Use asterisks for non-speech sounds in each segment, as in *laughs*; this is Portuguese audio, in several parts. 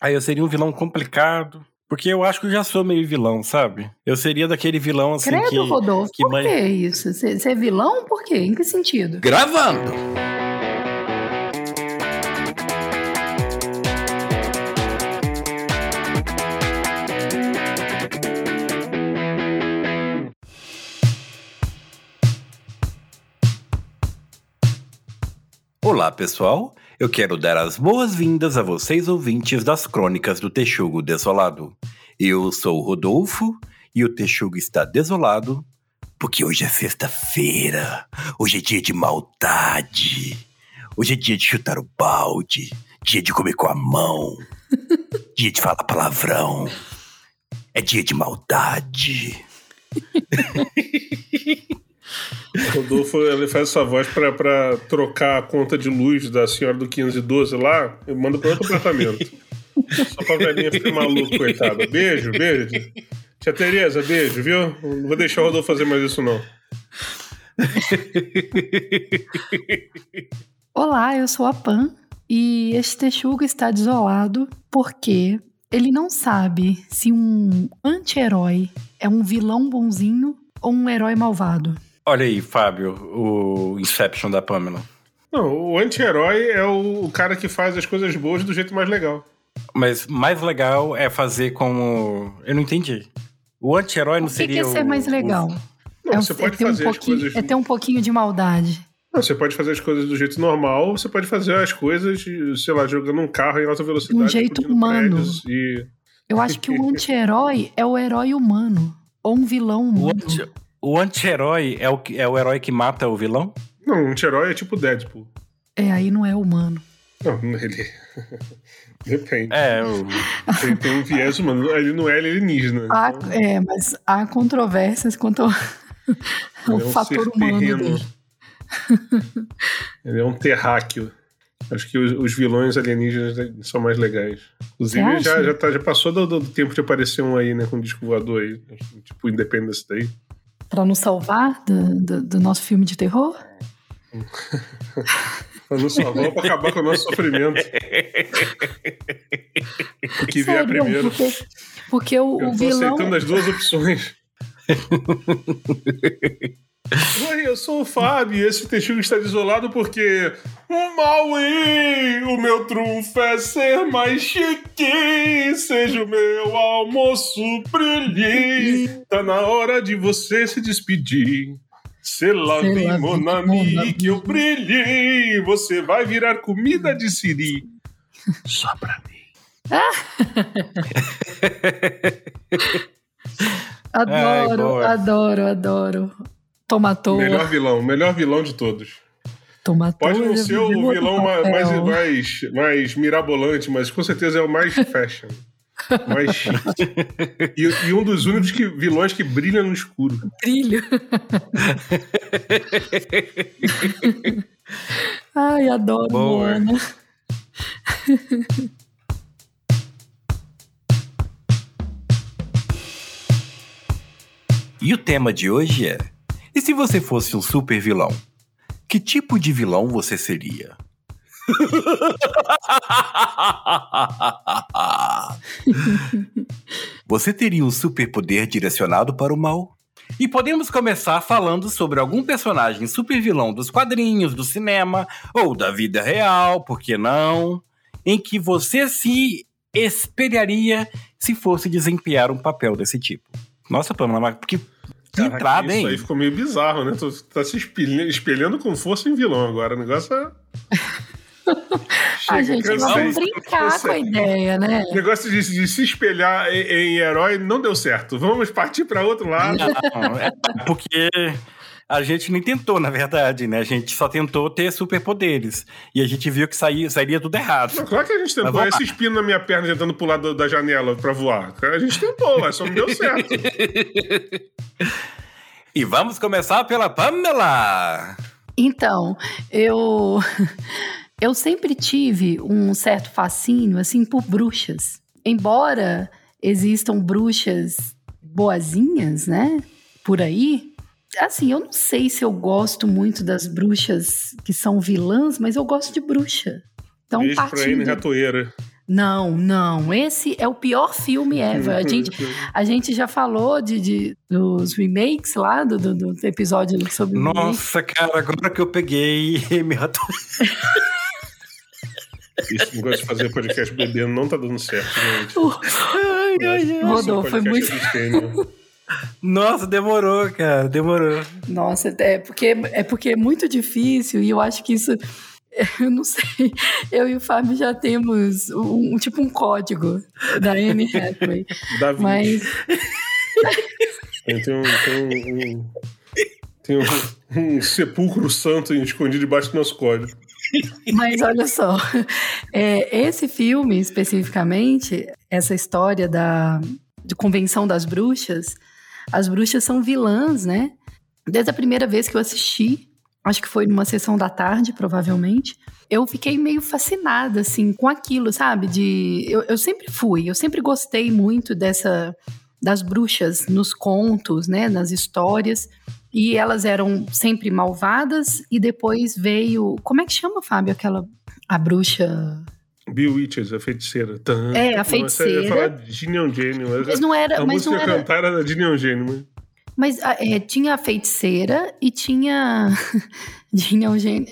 Aí eu seria um vilão complicado. Porque eu acho que eu já sou meio vilão, sabe? Eu seria daquele vilão assim Credo, que. Rodolfo, que por mãe- que isso? Você você é vilão? Por quê? Em que sentido? Gravando! Olá, pessoal. Eu quero dar as boas-vindas a vocês ouvintes das Crônicas do Texugo Desolado. Eu sou o Rodolfo e o Texugo está desolado porque hoje é sexta-feira. Hoje é dia de maldade. Hoje é dia de chutar o balde. Dia de comer com a mão. *laughs* dia de falar palavrão. É dia de maldade. *laughs* O *laughs* Rodolfo ele faz essa voz pra, pra trocar a conta de luz da senhora do 512 lá e manda pra outro apartamento. *laughs* Só pra velhinha ficar maluca, coitada. Beijo, beijo. Tia Tereza, beijo, viu? Não vou deixar o Rodolfo fazer mais isso, não. *laughs* Olá, eu sou a Pan e este texugo está desolado porque ele não sabe se um anti-herói é um vilão bonzinho ou um herói malvado. Olha aí, Fábio, o Inception da Pamela. Não, o anti-herói é o, o cara que faz as coisas boas do jeito mais legal. Mas mais legal é fazer como. Eu não entendi. O anti-herói não O que, que seria. é ser o- mais o- legal? Não, é, um- você é pode um fazer as pouquinho, coisas. é ter um pouquinho de maldade. Não, você pode fazer as coisas do jeito normal, você pode fazer as coisas, sei lá, jogando um carro em alta velocidade. De um jeito humano. E... Eu acho que o *laughs* anti-herói é o herói humano ou um vilão O humano. anti- o anti-herói é o, que- é o herói que mata o vilão? Não, um anti-herói é tipo Deadpool. É, aí não é humano. Não, ele. *laughs* Depende. É, o. Tem, tem um viés humano. Ele não é alienígena. Há, então é, mas há controvérsias quanto ao, ao *laughs* ele é um *laughs* fator humano dele. Ele é um terráqueo. Acho que os, os vilões alienígenas são mais legais. Inclusive, já, já, tá- já passou do, do tempo de aparecer um aí, né? Com um disco voador aí. Tipo Independence Day. Pra nos salvar do, do- do nosso filme de terror? *laughs* Pra não salvar, pra acabar com o nosso sofrimento. O que vier primeiro. Porque, porque o, Eu o vilão. aceitando as duas opções. *laughs* Oi, eu sou o Fábio e esse texugo está desolado porque Maui, o meu trunfo é ser mais chique, seja o meu almoço brilhe, tá na hora de você se despedir. Se lá vem la mon vie, mon ami, ami. que eu brilhe, você vai virar comida de siri. Só pra mim. *laughs* Ai, Adoro, boa. adoro, adoro. Tomatou. Melhor vilão, melhor vilão de todos. Tomatou. Pode não ser o vilão mais, mais, mais mirabolante, mas com certeza é o mais fashion. Mais chique. *laughs* E, e um dos únicos que, vilões que brilha no escuro. Brilho. *laughs* Ai, adoro. Moana. E o tema de hoje é: E se você fosse um super vilão? Que tipo de vilão você seria? *laughs* você teria um superpoder direcionado para o mal? E podemos começar falando sobre algum personagem super vilão dos quadrinhos, do cinema ou da vida real, por que não? Em que você se espelharia se fosse desempenhar um papel desse tipo. Nossa, Pamela, mas que, Caraca, entrada, isso hein? aí ficou meio bizarro, né? Tu tá se espelhando, espelhando com força em vilão agora. O negócio é. *laughs* Ah, Chega, gente, vamos brincar com a ideia, né? O negócio de, de se espelhar em, em herói não deu certo. Vamos partir pra outro lado. Não, é porque a gente nem tentou, na verdade, né? A gente só tentou ter superpoderes. E a gente viu que saía, sairia tudo errado. Não, claro que a gente tentou. Esse espino na minha perna tentando pular do- da janela pra voar. A gente tentou, mas só não deu certo. *laughs* E vamos começar pela Pamela! Então, eu *laughs* eu sempre tive um certo fascínio assim por bruxas. Embora existam bruxas boazinhas, né? Por aí. Assim, eu não sei se eu gosto muito das bruxas que são vilãs, mas eu gosto de bruxa. Então, Beijo pra Anne partindo, Ratoeira. Não, não. Esse é o pior filme ever. A *laughs* gente, a gente já falou de, de dos remakes lá, do, do, do episódio sobre Nossa, cara, agora que eu peguei me Esse negócio de fazer podcast bebendo não tá dando certo, gente. *laughs* ai, ai, ai. Rodolfo, foi muito. Nossa, demorou, cara, demorou. Nossa, é porque, é porque é muito difícil e eu acho que isso *laughs* eu não sei. Eu e o Fábio já temos um, tipo um código da Anne Hathaway. Davi. Mas. Tem, tem, um, tem, um, um, um, sepulcro santo escondido debaixo do nosso código. Mas olha só, é, esse filme especificamente, essa história da de Convenção das Bruxas, as bruxas são vilãs, né? Desde a primeira vez que eu assisti, acho que foi numa sessão da tarde, provavelmente. Eu fiquei meio fascinada, assim, com aquilo, sabe? De. Eu, eu sempre fui, eu sempre gostei muito dessa. das bruxas nos contos, né? Nas histórias. E elas eram sempre malvadas, e depois veio. Como é que chama, Fábio? Aquela. A bruxa. Bill Witches, a feiticeira. É, a feiticeira. Não, ia falar de Ginny Gênio. Mas não era. A mas música não era... da Ginny Gênio, mas... Mas é, tinha a feiticeira e tinha. *laughs* tinha um gênio.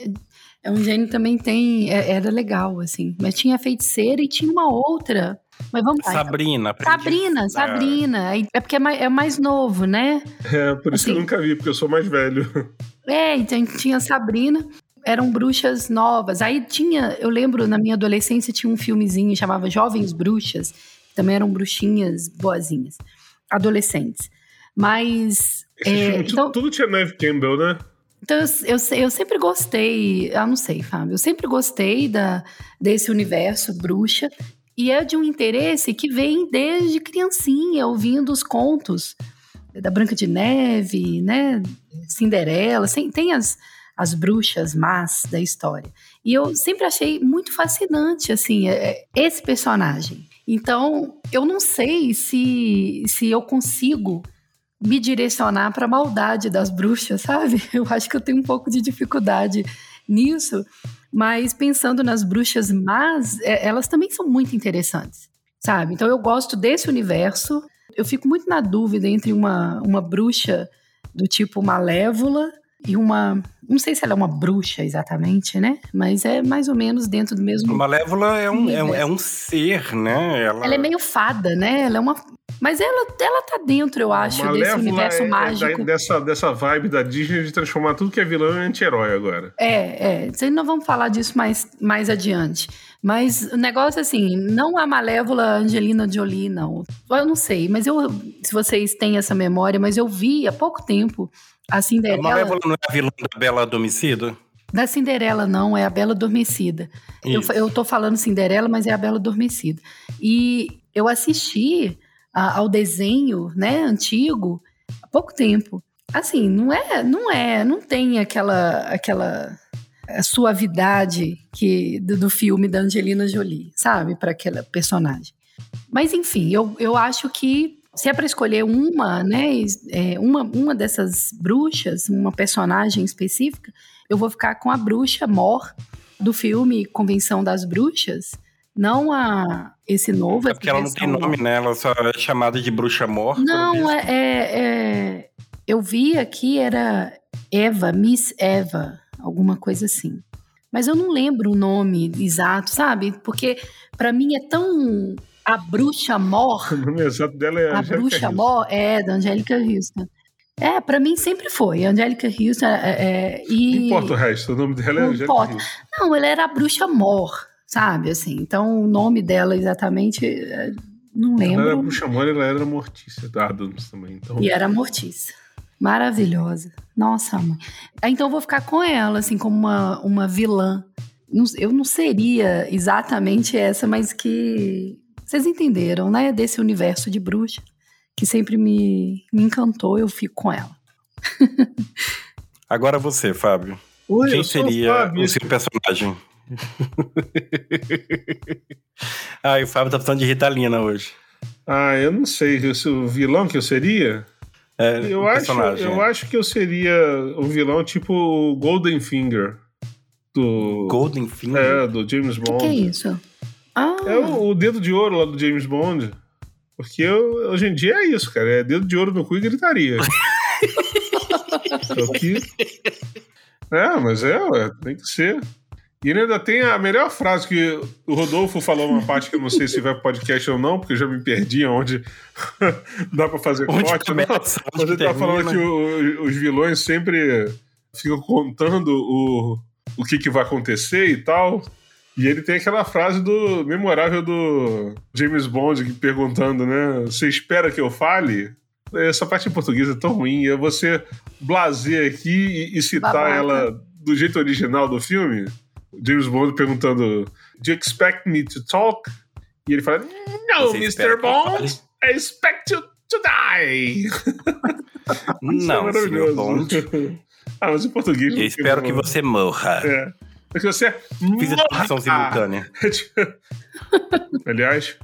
É um gênio também tem. É, era legal, assim. Mas tinha a feiticeira e tinha uma outra. Mas vamos lá. Sabrina. Sabrina, Sabrina. É porque é mais, é mais novo, né? É, por isso assim, que eu assim. nunca vi, porque eu sou mais velho. É, então tinha Sabrina. Eram bruxas novas. Aí tinha, eu lembro na minha adolescência tinha um filmezinho chamava Jovens Bruxas, que também eram bruxinhas boazinhas, adolescentes. Mas. É, então, tudo tinha Neve Campbell, né? Então, eu, eu, eu, sempre gostei, eu não sei, Fábio, eu sempre gostei da, desse universo bruxa. E é de um interesse que vem desde criancinha, ouvindo os contos da Branca de Neve, né? Cinderela, tem as, as bruxas más da história. E eu sempre achei muito fascinante, assim, é, esse personagem. Então, eu não sei se, se eu consigo me direcionar para a maldade das bruxas, sabe? *laughs* Eu acho que eu tenho um pouco de dificuldade nisso, mas pensando nas bruxas más, é, elas também são muito interessantes, sabe? Então eu gosto desse universo. Eu fico muito na dúvida entre uma, uma bruxa do tipo malévola e uma. Não sei se ela é uma bruxa exatamente, né? Mas é mais ou menos dentro do mesmo. Malévola é um, é um, é um ser, né? Ela... ela... é meio fada, né? Ela é uma, mas ela, ela tá dentro, eu acho, desse universo é, mágico. É dessa, dessa vibe da Disney de transformar tudo que é vilão em anti-herói agora. É, é. Nós vamos falar disso mais, mais adiante. Mas o negócio, assim, não a malévola Angelina Jolie, não. Eu não sei, mas eu, se vocês têm essa memória, mas eu vi há pouco tempo a Cinderela. A malévola não é a vilã da Bela Adormecida? Da Cinderela, não, é a Bela Adormecida. Eu, eu tô falando Cinderela, mas é a Bela Adormecida. E eu assisti a, ao desenho, né, antigo, há pouco tempo. Assim, não é, não é, não tem aquela aquela suavidade que do, do filme da Angelina Jolie, sabe, para aquela personagem. Mas enfim, eu, eu acho que se é para escolher uma, né, é, uma, uma dessas bruxas, uma personagem específica, eu vou ficar com a bruxa Mor do filme Convenção das Bruxas, não a esse novo. É porque ela não tem nome, né? Ela só é chamada de bruxa morta. Não, é, é, é, Eu vi aqui, era Eva, Miss Eva, alguma coisa assim. Mas eu não lembro o nome exato, sabe? Porque para mim é tão. A Bruxa Mor. *laughs* O nome exato dela é A Angélica Bruxa Houston. Mor é da Angélica Houston. É, pra mim sempre foi. Angélica Houston. É, é, e... Não importa o resto, o nome dela é não Angélica importa. Houston. Não, ela era a Bruxa Mor sabe? Assim, então o nome dela exatamente é, não lembro. Ela era Buxamora, ela era Mortícia da Adams também. Então... E era Mortícia. Maravilhosa. Nossa, mãe. Então eu vou ficar com ela, assim, como uma, uma vilã. Eu não seria exatamente essa, mas que vocês entenderam, né? Desse universo de bruxa que sempre me, me encantou, eu fico com ela. *laughs* Agora você, Fábio. Oi, Quem seria o seu personagem? *laughs* ah, e o Fábio tá precisando de Ritalina hoje. Ah, eu não sei. O vilão que eu seria? É, eu, acho, eu acho que eu seria um vilão tipo o Golden Finger. Do, Golden Finger? É, do James Bond. O que, que, é isso? Ah, É o, o dedo de ouro lá do James Bond. Porque eu- hoje em dia é isso, cara. É dedo de ouro no cu e gritaria. *laughs* Só que... É, mas é, ué, tem que ser. E ele ainda tem a melhor frase que o Rodolfo falou uma parte que eu não sei se vai pro podcast ou não, porque eu já me perdi onde *laughs* dá pra fazer Onde corte. Não, começa, mas onde ele tá falando que o- os vilões sempre ficam contando o, o que, que vai acontecer e tal. E ele tem aquela frase do memorável do James Bond que perguntando, né? Você espera que eu fale? Essa parte em português é tão ruim. É você blazer aqui e, e citar Babaca. ela do jeito original do filme. James Bond perguntando: Do you expect me to talk? E ele fala: No, Mr. Bond, fale?" I expect you to die. *laughs* É Não, maravilhoso. Bond. *laughs* ah, mas em português. Eu espero que você morra. É. Porque você Fiz a tradução morra. simultânea. *laughs* Aliás,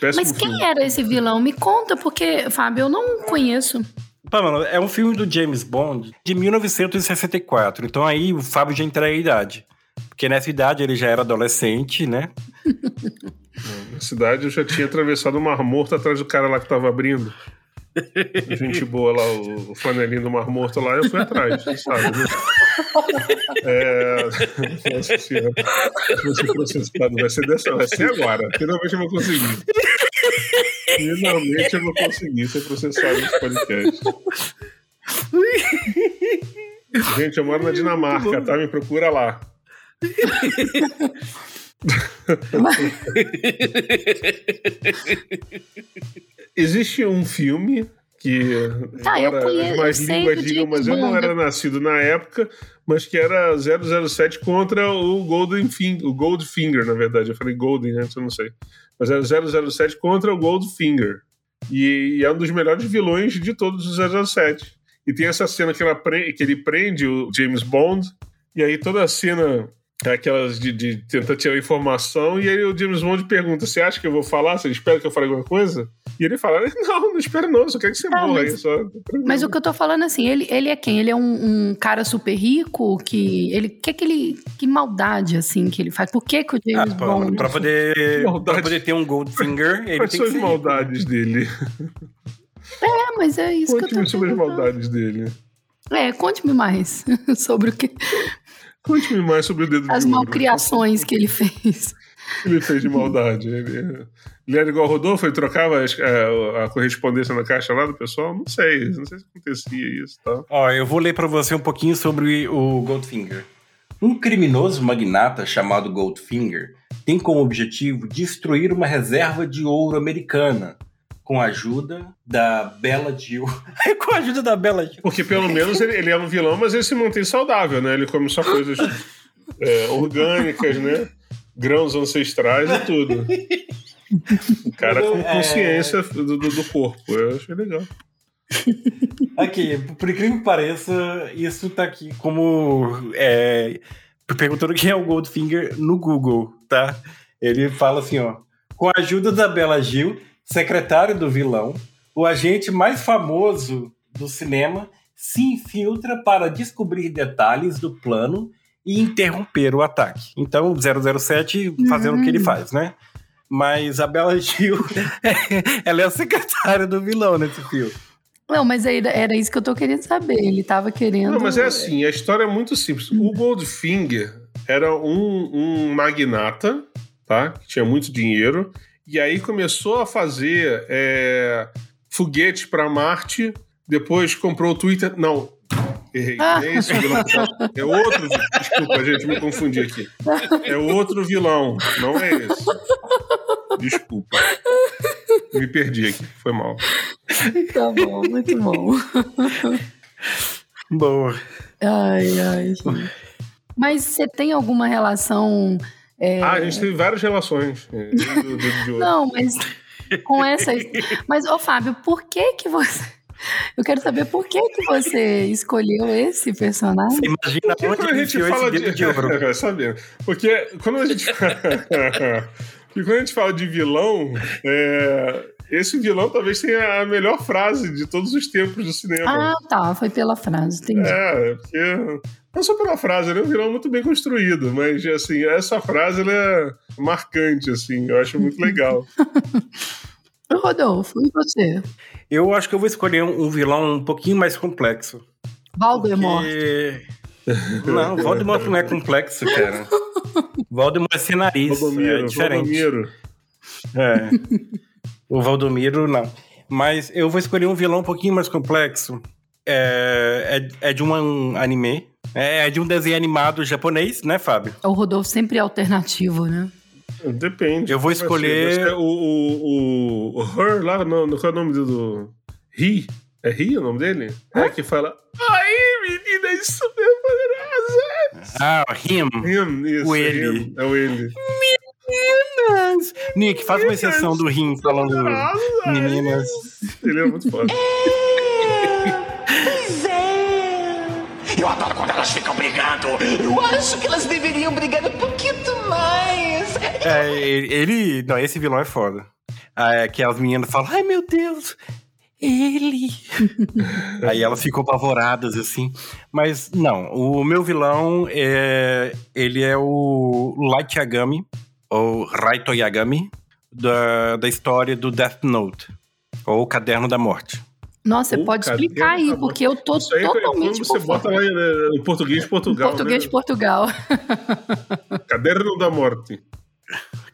péssimo mas quem filme. era esse vilão? Me conta, porque, Fábio, eu não conheço. Mano, é um filme do James Bond de 1964. Então aí o Fábio já entra em idade. Porque nessa idade ele já era adolescente, né? Na cidade eu já tinha atravessado o Mar Morto atrás do cara lá que tava abrindo. Gente boa lá, o, flanelinho do Mar Morto lá, eu fui atrás, sabe, né? É... Nossa senhora. Vou ser processado, vai ser dessa, vai ser agora. Finalmente eu vou conseguir. Finalmente eu vou conseguir ser processado nesse podcast. Gente, eu moro na Dinamarca, tá? Me procura lá. Existe um filme que Tá, eu conheço, mais línguas digam, mas eu não era nascido na época, mas que era 007 contra o Golden Finger, o Goldfinger, na verdade. Eu falei Golden antes, eu não sei. Mas era 007 contra o Goldfinger. E, e é um dos melhores vilões de todos os 007. E tem essa cena que, ela pre- que ele prende o James Bond, e aí toda a cena aquelas de, de tentar tirar informação, e aí o James Bond pergunta: Você acha que eu vou falar? Você espera que eu fale alguma coisa? E ele fala: Não, não espero não, só quero que você Ah, morra mas- aí. Só, Mas o que eu tô falando assim, ele, ele é quem? Ele é um, um cara super rico que ele que que ele que maldade assim que ele faz? Por que que o Ah, James pra, Bond pra poder, pra poder ter um Goldfinger, ele Quais tem são as rico. maldades dele? É, mas é isso que eu Conte-me tô sobre as maldades dele. É, conte-me mais *laughs* sobre o que Conte-me mais sobre o dedo as de ouro. malcriações que ele fez. Ele fez de maldade. Ele, ele era igual o Rodolfo, ele trocava as- a, a correspondência na caixa lá do pessoal? Não sei, não sei se acontecia isso tá? e tal. Ó, eu vou ler pra você um pouquinho sobre o Goldfinger. Um criminoso magnata chamado Goldfinger tem como objetivo destruir uma reserva de ouro americana com a ajuda da Bella *laughs* Jill. com a ajuda da Bella Jill. Porque pelo menos ele, ele é um vilão, mas ele se mantém saudável, né? Ele come só coisas é, orgânicas, né? Grãos ancestrais e tudo. O cara com É. consciência do, do- do corpo. Eu achei legal. Aqui, por incrível que pareça, isso tá aqui como. É, perguntando quem é o Goldfinger no Google, tá? Ele fala assim, ó. Com a ajuda da Bela Gil, secretário do vilão, o agente mais famoso do cinema se infiltra para descobrir detalhes do plano e interromper o ataque. Então, o 007 fazendo o que ele faz, né? Mas a Bela Gil, *laughs* ela é a secretária do vilão nesse filme. Não, mas aí era isso que eu tô querendo saber. Ele tava querendo. Não, mas é assim, a história é muito simples. O Goldfinger era um, um magnata, tá? Que tinha muito dinheiro. E aí começou a fazer é, foguetes para Marte. Depois comprou o Twitter. Não, errei. Ah. É esse o vilão. É outro. Desculpa, gente, me confundi aqui. É outro vilão, não é esse. Desculpa. Me perdi aqui, foi mal. Tá bom, muito bom. Boa. Ai, ai, gente. Mas você tem alguma relação. É, Ah, a gente teve várias relações. é, *laughs* do- do-. Não, mas com essa. Mas, ô Fábio, por que que você. Eu quero saber por que que você escolheu esse personagem. Você imagina Porque quando a gente fala de. de ouro. *laughs* Vai saber. Porque quando a gente. *laughs* Porque quando a gente fala de vilão, é, esse vilão talvez tenha a melhor frase de todos os tempos do cinema. Ah, tá. Foi pela frase, entendi. É, porque Não só pela frase, ele é um vilão muito bem construído, mas assim, essa frase ela é marcante, assim, eu acho muito legal. *laughs* Rodolfo, e você? Eu acho que eu vou escolher um, vilão um pouquinho mais complexo. Valdemort. Porque... Não, Voldemort não é complexo, cara. *laughs* Voldemort é cenarista, Valdomiro, é diferente. Valdomiro. É. O Valdomiro, não. Mas eu vou escolher um vilão um pouquinho mais complexo. É, é, é de um anime. É, é de um desenho animado japonês, né, Fábio? O Rodolfo sempre é alternativo, né? Depende. Eu vou escolher- O, o, o, o Her lá, não, qual é o nome do. He? É He o nome dele? É que fala. Aí, menina, é super poderosa! Ah, Him. Him, isso. O é ele. him, É o ele. Nick, faz uma exceção do Him falando meninas. Ele é muito foda. Elas ficam brigando. Eu acho que elas deveriam brigar um pouquinho mais. É, ele, Não, esse vilão é foda. Ah, é que as meninas falam, ai meu Deus, ele. *laughs* Aí elas ficam apavoradas, assim. Mas não, o meu vilão é. Ele é o Light Yagami, ou Raito Yagami, da, da história do Death Note, ou o Caderno da Morte. Nossa, você pode explicar aí, porque eu tô Isso aí é totalmente quando você por bota fora. lá né, no português de Portugal. Português de né? Portugal. *laughs* Caderno da Morte.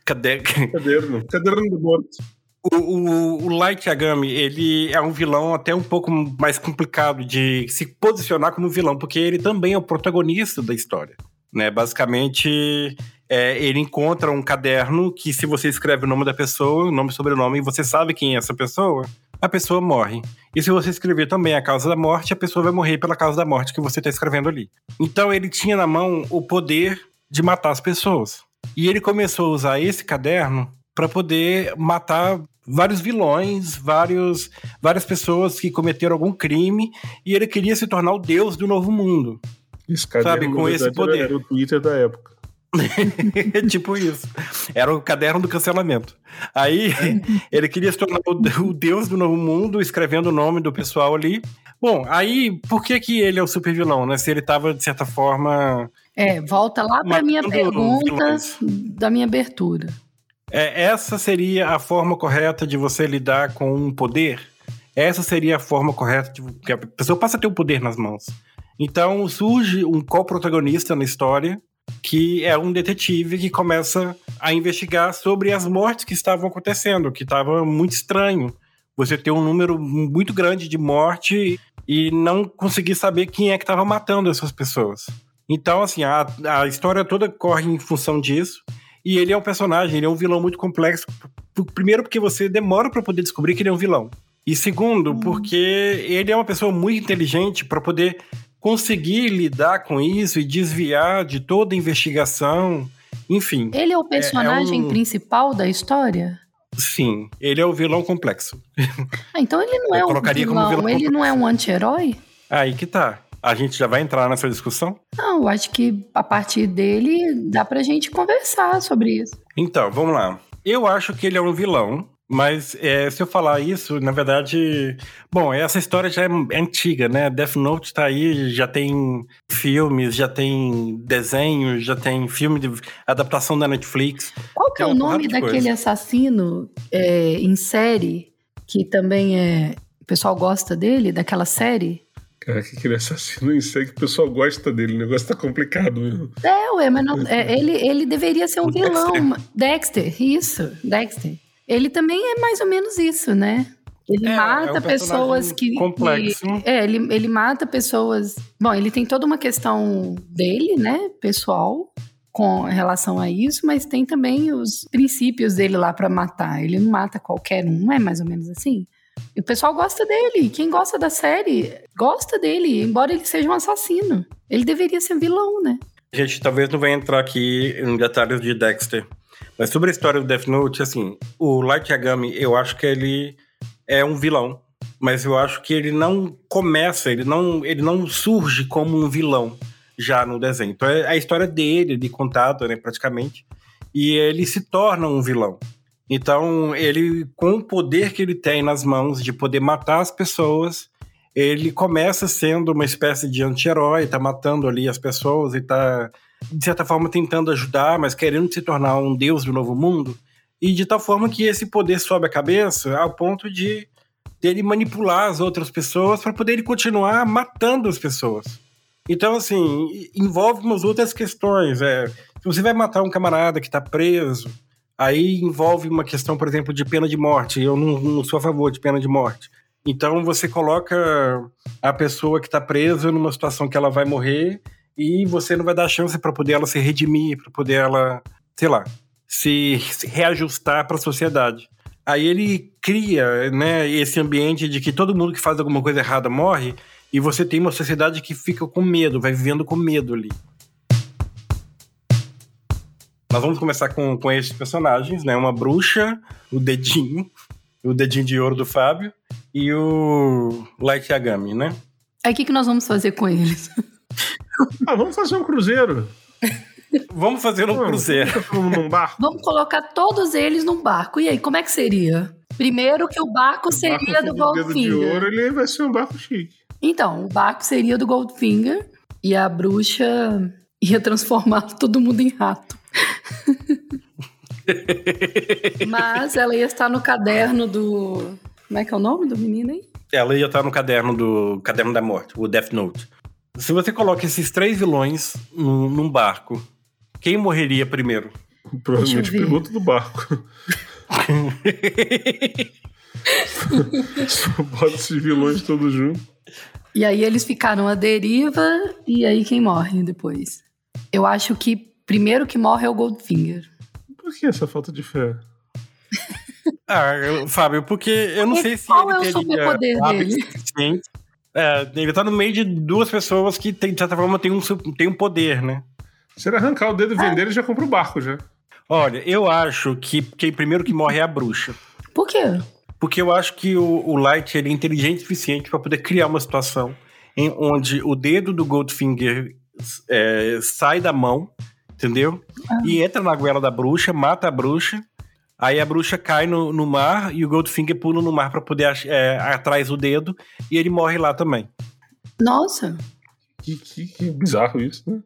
Cade- Caderno. Caderno da Morte. O, o, o Light Yagami, ele é um vilão até um pouco mais complicado de se posicionar como vilão, porque ele também é o protagonista da história. Né? Basicamente, é, ele encontra um caderno que, se você escreve o nome da pessoa, o nome e sobrenome, e você sabe quem é essa pessoa, a pessoa morre. E se você escrever também a causa da morte, a pessoa vai morrer pela causa da morte que você está escrevendo ali. Então, ele tinha na mão o poder de matar as pessoas. E ele começou a usar esse caderno para poder matar vários vilões, vários, várias pessoas que cometeram algum crime, e ele queria se tornar o deus do novo mundo. Esse caderno, Sabe, com esse poder. Era o Twitter da época. *laughs* tipo isso. Era o caderno do cancelamento. Aí *laughs* ele queria se tornar o, deus do novo mundo, escrevendo o nome do pessoal ali. Bom, aí por que que ele é o super vilão, né? Se ele tava, de certa forma. É, volta lá para minha pergunta da minha abertura. É, essa seria a forma correta de você lidar com um poder? Essa seria a forma correta de que a pessoa passa a ter o poder nas mãos. Então surge um co-protagonista na história que é um detetive que começa a investigar sobre as mortes que estavam acontecendo, que estava muito estranho. Você ter um número muito grande de morte e não conseguir saber quem é que estava matando essas pessoas. Então, assim, a, a história toda corre em função disso. E ele é um personagem, ele é um vilão muito complexo. Primeiro, porque você demora para poder descobrir que ele é um vilão. E segundo, porque ele é uma pessoa muito inteligente para poder conseguir lidar com isso e desviar de toda a investigação. Enfim, Ele é o personagem um- principal da história? sim, ele é o vilão complexo. *laughs* Ah, então ele não é um colocaria como vilão, vilão ele não é um anti-herói? Aí que tá. A gente já vai entrar nessa discussão? Não, eu acho que a partir dele dá pra gente conversar sobre isso. Então, vamos lá. Eu acho que ele é um vilão, mas é, se eu falar isso, na verdade. Bom, essa história já é antiga, né? Death Note tá aí, já tem filmes, já tem desenhos, já tem filme de adaptação da Netflix. Qual que é o nome daquele coisa. assassino é, em série que também é. O pessoal gosta dele, daquela série? Cara, que aquele assassino em série que o pessoal gosta dele. O negócio tá complicado mesmo. É, ué, mas não, é, ele, ele deveria ser um O vilão. Dexter. Dexter, isso, Dexter. Ele também é mais ou menos isso, né? Ele É, mata é um pessoas que. complexo. que- é, ele, ele mata pessoas. Bom, ele tem toda uma questão dele, né, pessoal, com relação a isso, mas tem também os princípios dele lá pra matar. Ele não mata qualquer um, não é mais ou menos assim? E o pessoal gosta dele. Quem gosta da série gosta dele, embora ele seja um assassino. Ele deveria ser um vilão, né? A gente talvez não vai entrar aqui em detalhes de Dexter. Mas sobre a história do Death Note, assim, o Light Yagami, eu acho que ele é um vilão. Mas eu acho que ele não começa, ele não, ele não surge como um vilão já no desenho. Então é a história dele, de contato, né, praticamente. E ele se torna um vilão. Então, ele, com o poder que ele tem nas mãos de poder matar as pessoas, ele começa sendo uma espécie de anti-herói, tá matando ali as pessoas e tá, de certa forma, tentando ajudar, mas querendo se tornar um deus do novo mundo. E de tal forma que esse poder sobe a cabeça ao ponto de dele manipular as outras pessoas para poder ele continuar matando as pessoas. Então, assim, envolve umas outras questões. É, se você vai matar um camarada que está preso, aí envolve uma questão, por exemplo, de pena de morte. Eu não, não sou a favor de pena de morte. Então você coloca a pessoa que está presa numa situação que ela vai morrer e você não vai dar chance para poder ela se redimir, para poder ela, sei lá, se, se reajustar para a sociedade. Aí ele cria, né, esse ambiente de que todo mundo que faz alguma coisa errada morre e você tem uma sociedade que fica com medo, vai vivendo com medo ali. Nós vamos começar com, com esses personagens, né? Uma bruxa, o dedinho, o dedinho de ouro do Fábio e o Light Yagami, né? Aí o que, que nós vamos fazer com eles? *laughs* ah, vamos fazer um cruzeiro. Vamos fazer um cruzeiro. Num barco. Vamos colocar todos eles num barco. E aí, como é que seria? Primeiro que o barco seria do barco dedo de ouro, Goldfinger. ele vai ser um barco chique. Então, o barco seria do Goldfinger e a bruxa ia transformar *laughs* todo mundo em rato. *laughs* Mas ela ia estar no caderno do. Como é que é o nome do menino aí? Ela ia estar no caderno do caderno da morte, o Death Note. Se você coloca esses três vilões num, num barco, quem morreria primeiro? Provavelmente o piloto do barco. *laughs* Só bota esses vilões todos juntos. E aí eles ficaram à deriva, e aí quem morre depois? Eu acho que primeiro que morre é o Goldfinger. Por que essa falta de fé? Ah, eu- Fábio, porque eu não E sei se qual ele é o teria superpoder dele? É, ele tá no meio de duas pessoas que, tem, de certa forma, tem um, tem um poder, né? Se ele arrancar o dedo e vender, ele já compra o barco já. Olha, eu acho que quem primeiro que morre é a bruxa. Por quê? Porque eu acho que o, o Light ele é inteligente o suficiente para poder criar uma situação em onde o dedo do Goldfinger é, sai da mão, entendeu? E entra na goela da bruxa, mata a bruxa. Aí a bruxa cai no, no mar e o Goldfinger pula no mar para poder é, atrás o dedo e ele morre lá também. Nossa, Que, que- que bizarro isso, né?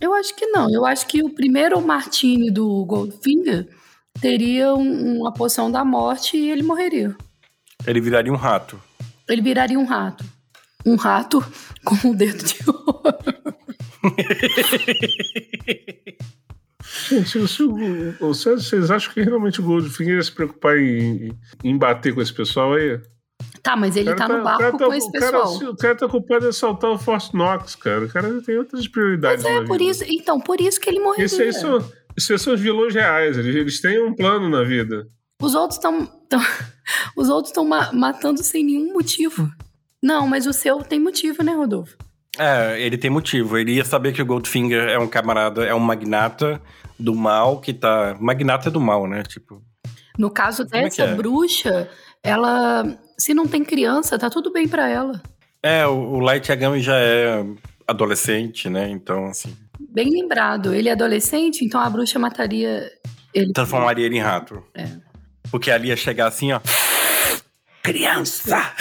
eu acho que não. Eu acho que o primeiro Martini do Goldfinger teria um- uma poção da morte e ele morreria. Ele viraria um rato. Ele viraria um rato. Um rato *laughs* com o dedo de ouro. *laughs* Gente, se o- vocês, acham que realmente o Goldfinger ia se preocupar em, em bater com esse pessoal aí? Tá, mas ele cara tá no o barco tá- com esse o cara- pessoal. o cara tá ocupado em assaltar o Fort Knox, cara. O cara tem outras prioridades Mas é na por vida. isso. Então, por isso que ele morreria. Isso aí são, isso aí são os vilões reais. Eles, eles têm um plano na vida. Os outros estão. *laughs* Os outros estão matando sem nenhum motivo. Não, mas o seu tem motivo, né, Rodolfo? É, ele tem motivo. Ele ia saber que o Goldfinger é um camarada, é um magnata do mal que tá. Magnata do mal, né? Tipo. No caso é dessa é? bruxa, ela. Se não tem criança, tá tudo bem pra ela. É, o, o Light Yagami já é adolescente, né? Então, assim. Bem lembrado. Ele é adolescente, então a bruxa mataria ele. Transformaria ele em rato. É. Porque ali ia chegar assim, ó. Criança!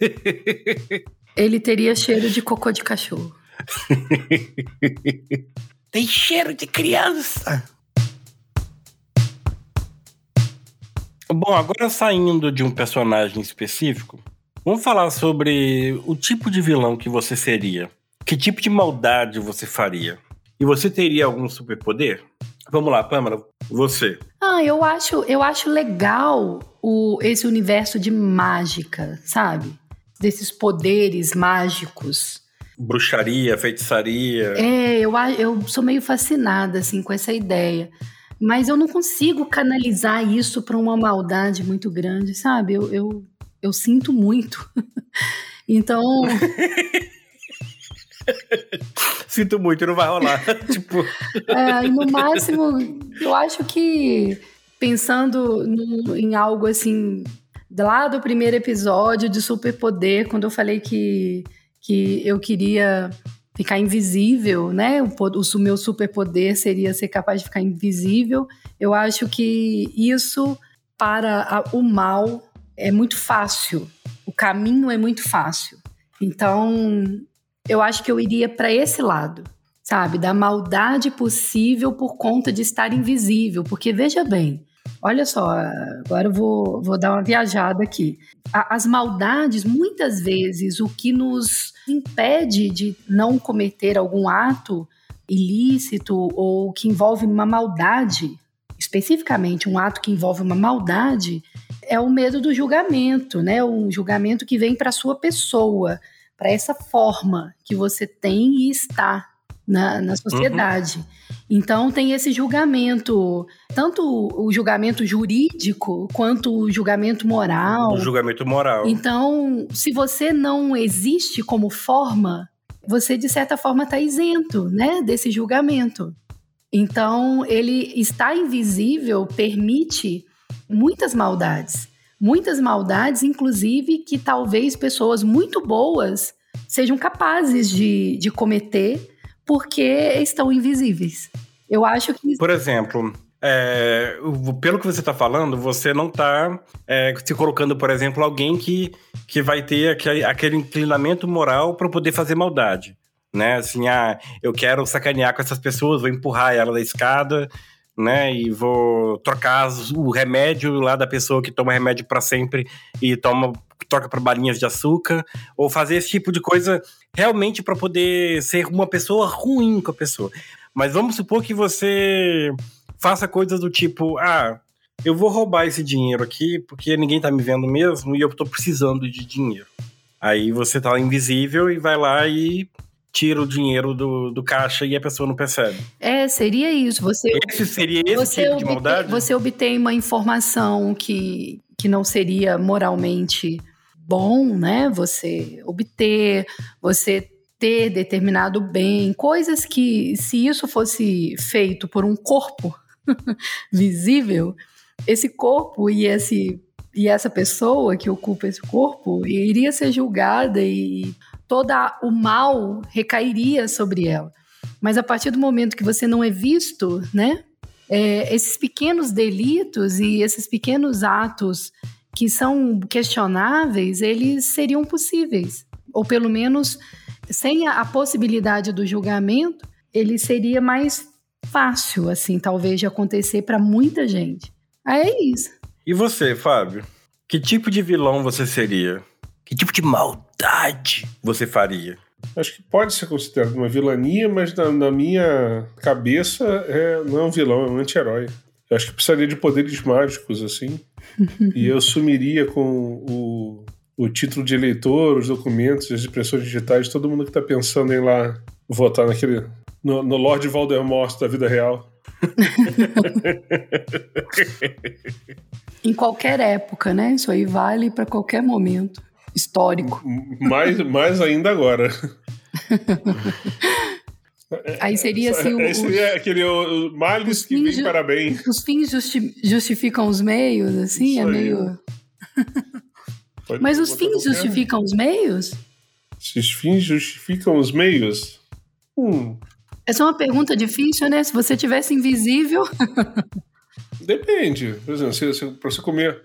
*laughs* Ele teria cheiro de cocô de cachorro. *laughs* Tem cheiro de criança! Bom, agora saindo de um personagem específico, vamos falar sobre o tipo de vilão que você seria. Que tipo de maldade você faria? E você teria algum superpoder? Vamos lá, Pamela, você. Ah, eu acho, eu acho legal o, esse universo de mágica, sabe? Desses poderes mágicos. Bruxaria, feitiçaria. É, eu, eu sou meio fascinada, assim, com essa ideia. Mas eu não consigo canalizar isso para uma maldade muito grande, sabe? Eu, eu, eu sinto muito. *laughs* então, *laughs* Sinto muito, não vai rolar. *laughs* tipo, é, no máximo, eu acho que pensando no- em algo assim, lá do primeiro episódio de Superpoder, quando eu falei que, que eu queria ficar invisível, né? O, o meu superpoder seria ser capaz de ficar invisível. Eu acho que isso para a- o mal é muito fácil. o caminho é muito fácil. Então, eu acho que eu iria para esse lado, sabe? Da maldade possível por conta de estar invisível. Porque veja bem, olha só, agora eu vou, vou dar uma viajada aqui. As maldades, muitas vezes, o que nos impede de não cometer algum ato ilícito ou que envolve uma maldade, especificamente um ato que envolve uma maldade, é o medo do julgamento, né? O julgamento que vem para a sua pessoa, para essa forma que você tem e está na, na sociedade. Uhum. Então tem esse julgamento, tanto o julgamento jurídico quanto o julgamento moral. O julgamento moral. Então, se você não existe como forma, você de certa forma está isento, né, desse julgamento. Então, ele está invisível permite muitas maldades. Muitas maldades, inclusive, que talvez pessoas muito boas sejam capazes de, de cometer porque estão invisíveis. Eu acho que. Por exemplo, é, pelo que você está falando, você não está é, se colocando, por exemplo, alguém que, que vai ter aquele, aquele inclinamento moral para poder fazer maldade. Né? Assim, ah, eu quero sacanear com essas pessoas, vou empurrar ela da escada, né? E vou trocar o remédio lá da pessoa que toma remédio para sempre e toma troca para balinhas de açúcar, ou fazer esse tipo de coisa realmente para poder ser uma pessoa ruim com a pessoa. Mas vamos supor que você faça coisas do tipo, ah, eu vou roubar esse dinheiro aqui porque ninguém tá me vendo mesmo e eu tô precisando de dinheiro. Aí você tá invisível e vai lá e tira o dinheiro do, do caixa e a pessoa não percebe. É, seria isso. Você, esse seria esse você tipo de maldade? Você obtém uma informação que, que não seria moralmente bom, né? Você obter, você ter determinado bem, coisas que, se isso fosse feito por um corpo *laughs* visível, esse corpo e esse e essa pessoa que ocupa esse corpo iria ser julgada e todo o mal recairia sobre ela. Mas a partir do momento que você não é visto, né? É, esses pequenos delitos e esses pequenos atos que são questionáveis, eles seriam possíveis. Ou pelo menos, sem a, a possibilidade do julgamento, ele seria mais fácil, assim, talvez, de acontecer para muita gente. Aí é isso. E você, Fábio? Que tipo de vilão você seria? Que tipo de maldade você faria? Acho que pode ser considerado uma vilania, mas na, na minha cabeça é, não é um vilão, é um anti-herói. Eu acho que precisaria de poderes mágicos, assim. *laughs* e eu sumiria com o, o título de eleitor, os documentos, as impressões digitais, todo mundo que está pensando em lá votar naquele. no, no Lord Voldemort da vida real. *laughs* em qualquer época, né? Isso aí vale para qualquer momento histórico. Mais, mais ainda agora. *laughs* Aí seria assim. O, seria aquele o, males que vem para bem. Os fins justi justificam os meios, assim? Isso é meio. Mas os fins justificam os meios? Se os fins justificam os meios? Hum. Essa é uma pergunta difícil, né? Se você tivesse invisível. *laughs* Depende. Por exemplo, se, se, pra você comer.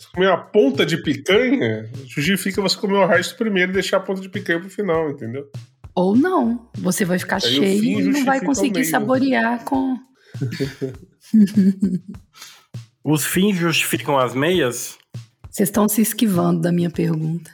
Se comer uma ponta de picanha, justifica você comer o resto primeiro e deixar a ponta de picanha pro final, entendeu? Ou não. Você vai ficar Aí cheio e não vai conseguir saborear com. *laughs* Os fins justificam as meias? Vocês estão se esquivando da minha pergunta.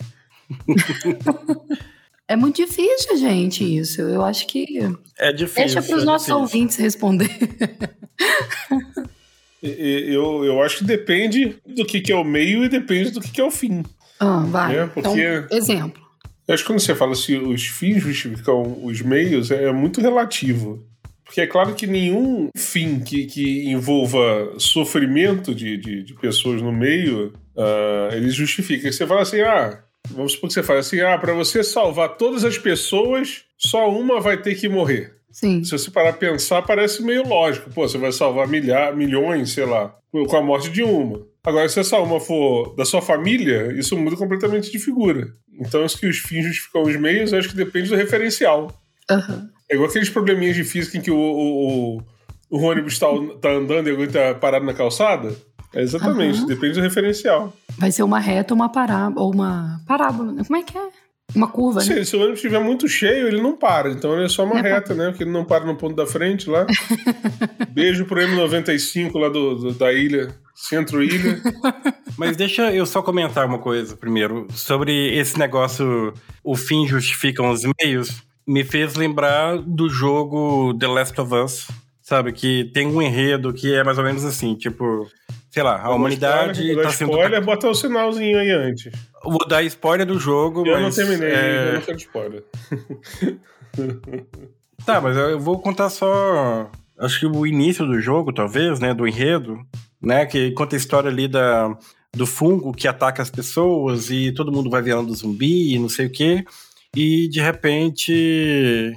*laughs* é muito difícil, gente, isso. Eu acho que. É difícil. Deixa para os é nossos difícil. ouvintes responder. *laughs* eu, eu acho que depende do que, que é o meio e depende do que, que é o fim. Ah, vai. É, porque... Então, exemplo. Eu acho que quando você fala se assim, os fins justificam os meios, é muito relativo. Porque é claro que nenhum fim que, que envolva sofrimento de, de, de pessoas no meio, uh, ele justifica. Você fala assim, ah, vamos supor que você fala assim, ah, para você salvar todas as pessoas, só uma vai ter que morrer. Sim. Se você parar a pensar, parece meio lógico. Pô, você vai salvar milhar, milhões, sei lá, com a morte de uma. Agora, se essa uma for da sua família, isso muda completamente de figura. Então, acho que os fins justificam os meios, acho que depende do referencial. Uhum. É igual aqueles probleminhas de física em que o, o, o, o ônibus está tá andando e alguém está parado na calçada. Exatamente, uhum. depende do referencial. Vai ser uma reta ou uma parábola. Ou uma parábola. Como é que é? Uma curva, né? Se, o ônibus estiver muito cheio, ele não para. Então ele é só uma Não é reta, né? Porque ele não para no ponto da frente lá. *laughs* Beijo pro M95 lá do, do- da ilha, centro ilha. *laughs* Mas deixa eu só comentar uma coisa primeiro. Sobre esse negócio, o fim justifica os meios, me fez lembrar do jogo The Last of Us. Sabe, que tem um enredo que é mais ou menos assim, tipo, sei lá, a humanidade Vou dar tá sendo. spoiler, bota o sinalzinho aí antes. Vou dar spoiler do jogo, Eu mas. não terminei, é, eu não quero spoiler. *laughs* Tá, mas eu vou contar só. Acho que o início do jogo, talvez, né? Do enredo, né? Que conta a história ali da, do fungo que ataca as pessoas e todo mundo vai virando zumbi e não sei o quê. E de repente.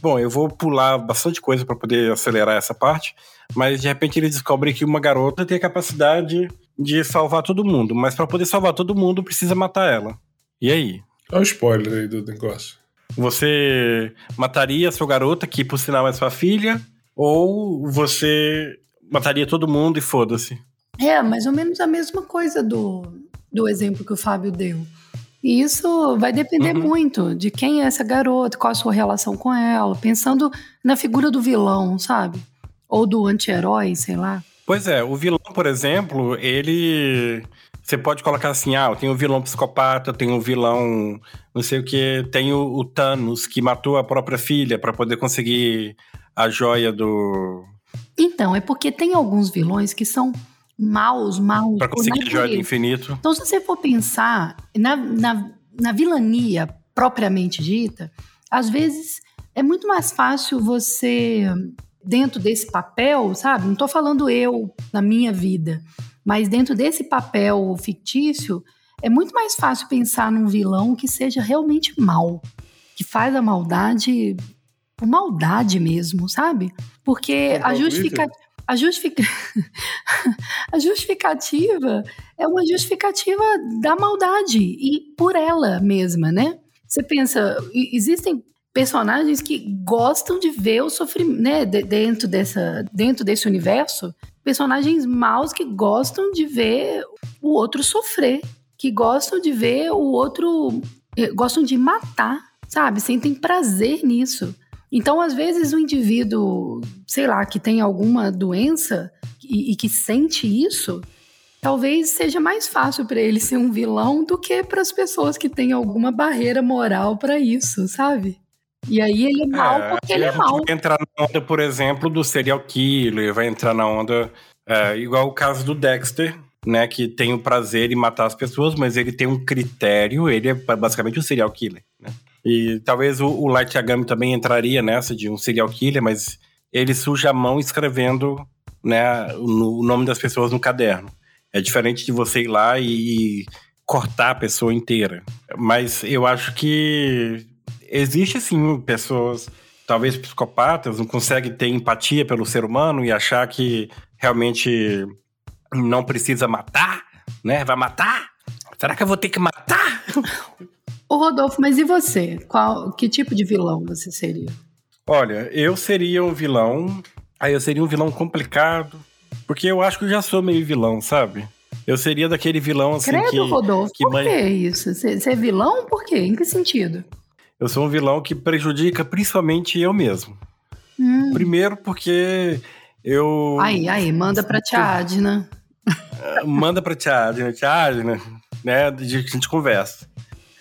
Bom, eu vou pular bastante coisa para poder acelerar essa parte, mas de repente eles descobrem que uma garota tem a capacidade de salvar todo mundo, mas para poder salvar todo mundo precisa matar ela. E aí? Olha o spoiler aí do negócio. Você mataria a sua garota, que por sinal é sua filha, ou você mataria todo mundo e foda-se? É, mais ou menos a mesma coisa do, do exemplo que o Fábio deu. E isso vai depender Uhum. muito de quem é essa garota, qual a sua relação com ela, pensando na figura do vilão, sabe? Ou do anti-herói, sei lá. Pois é, o vilão, por exemplo, ele. Você pode colocar assim: ah, tem o vilão psicopata, tem o vilão não sei o que, tem o, o Thanos que matou a própria filha para poder conseguir a joia do. Então, é porque tem alguns vilões que são maus, maus. para por conseguir joia do infinito. Então, se você for pensar na, na, na vilania propriamente dita, às vezes é muito mais fácil você, dentro desse papel, sabe? Não estou falando eu na minha vida, mas dentro desse papel fictício, é muito mais fácil pensar num vilão que seja realmente mal, que faz a maldade maldade mesmo, sabe? Porque a justificativa. A, justifica... *laughs* a justificativa é uma justificativa da maldade e por ela mesma, né? Você pensa, existem personagens que gostam de ver o sofrimento, né, de- dentro dessa, dentro desse universo, personagens maus que gostam de ver o outro sofrer, que gostam de ver o outro, eh, gostam de matar, sabe? Sentem prazer nisso. Então, às vezes, o indivíduo, sei lá, que tem alguma doença e, e que sente isso, talvez seja mais fácil para ele ser um vilão do que para as pessoas que têm alguma barreira moral para isso, sabe? E aí ele é mal porque ele é mal. vai entrar na onda, por exemplo, do serial killer, vai entrar na onda é, igual o caso do Dexter, né? Que tem o prazer em matar as pessoas, mas ele tem um critério, ele é basicamente um serial killer, né? E talvez o, o Light Yagami também entraria nessa de um serial killer, mas ele suja a mão escrevendo né, o, nome das pessoas no caderno. É diferente de você ir lá e, e cortar a pessoa inteira. Mas eu acho que existe sim pessoas, talvez psicopatas, não conseguem ter empatia pelo ser humano e achar que realmente não precisa matar, né? Vai matar? Será que eu vou ter que matar? *laughs* Ô Rodolfo, mas e você? Qual, que tipo de vilão você seria? Olha, eu seria um vilão. Aí eu seria um vilão complicado. Porque eu acho que eu já sou meio vilão, sabe? Eu seria daquele vilão assim Credo, que. Rodolfo, que por mãe- que isso? Você é vilão por quê? Em que sentido? Eu sou um vilão que prejudica principalmente eu mesmo. Hum. Primeiro porque eu. Aí, aí, manda pra tia Adna. *laughs* Manda pra Tia Adna, Tia Adna, né? A gente conversa.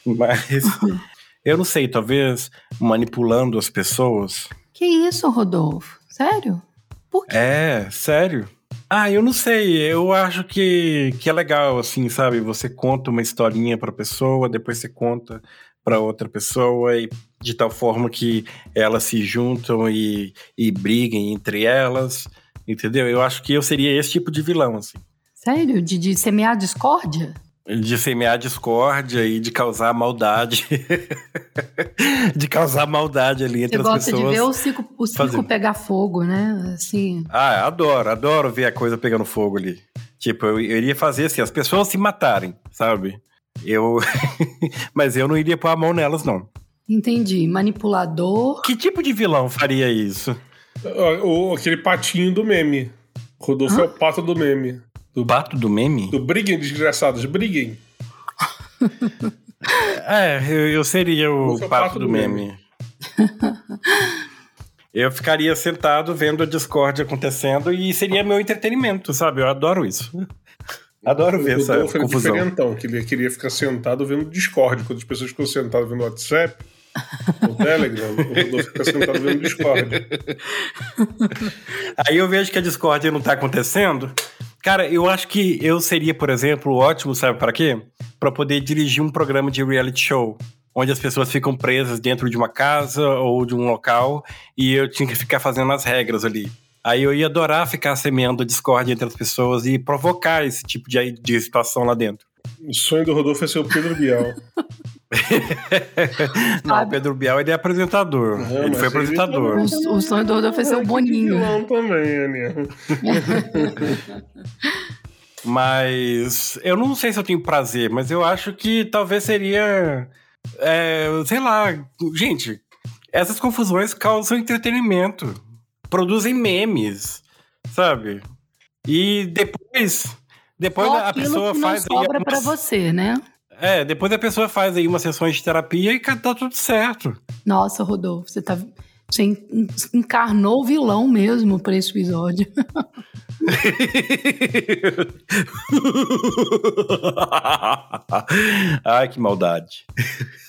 Mas *laughs* eu não sei, talvez manipulando as pessoas. Que isso, Rodolfo? Sério? Por quê? É, sério. Ah, eu não sei. Eu acho que, que é legal, assim, sabe? Você conta uma historinha pra pessoa, depois você conta pra outra pessoa, e de tal forma que elas se juntam e, e briguem entre elas. Entendeu? Eu acho que eu seria esse tipo de vilão, assim. Sério? De, de semear discórdia? De semear discórdia e de causar maldade. *laughs* de causar maldade ali entre Você as gosta pessoas. de ver o circo, o circo fazendo. pegar fogo, né? Assim. Ah, adoro, adoro ver a coisa pegando fogo ali. Tipo, eu, eu iria fazer assim, as pessoas se matarem, sabe? Eu. *laughs* Mas eu não iria pôr a mão nelas, não. Entendi. Manipulador. Que tipo de vilão faria isso? O- aquele patinho do meme. Rodolfo é o pato do meme. Do pato do meme? Do briguem, desgraçados, briguem. *laughs* é, eu, eu seria o pato, pato, do, do meme. meme. *laughs* eu ficaria sentado vendo a Discord acontecendo e seria meu entretenimento, sabe? Eu adoro isso. Adoro ver essa confusão. diferentão, que ele queria ficar sentado vendo Discord, quando as pessoas ficam sentadas vendo WhatsApp, o *laughs* Telegram, o Rodolfo fica sentado vendo Discord. Aí eu vejo que a Discord não tá acontecendo. Cara, eu acho que eu seria, por exemplo, ótimo, sabe para quê? Para poder dirigir um programa de reality show onde as pessoas ficam presas dentro de uma casa ou de um local e eu tinha que ficar fazendo as regras ali. Aí eu ia adorar ficar semeando discórdia entre as pessoas e provocar esse tipo de, de situação lá dentro. O sonho do Rodolfo é ser o Pedro Bial. *laughs* *laughs* não, o Pedro Bial ele é apresentador. Não, ele foi apresentador. Ele o, o, sonho do Rodolfo é ser o Boninho. Não, também, Aninha. *laughs* mas eu não sei se eu tenho prazer, mas eu acho que talvez seria. É, sei lá, gente, essas confusões causam entretenimento produzem memes, sabe? E depois, depois a pessoa faz não sobra para você, né? É, depois a pessoa faz aí uma sessão de terapia e tá tudo certo. Nossa, Rodolfo, você tá você encarnou o vilão mesmo para esse episódio. *laughs* Ai, que maldade.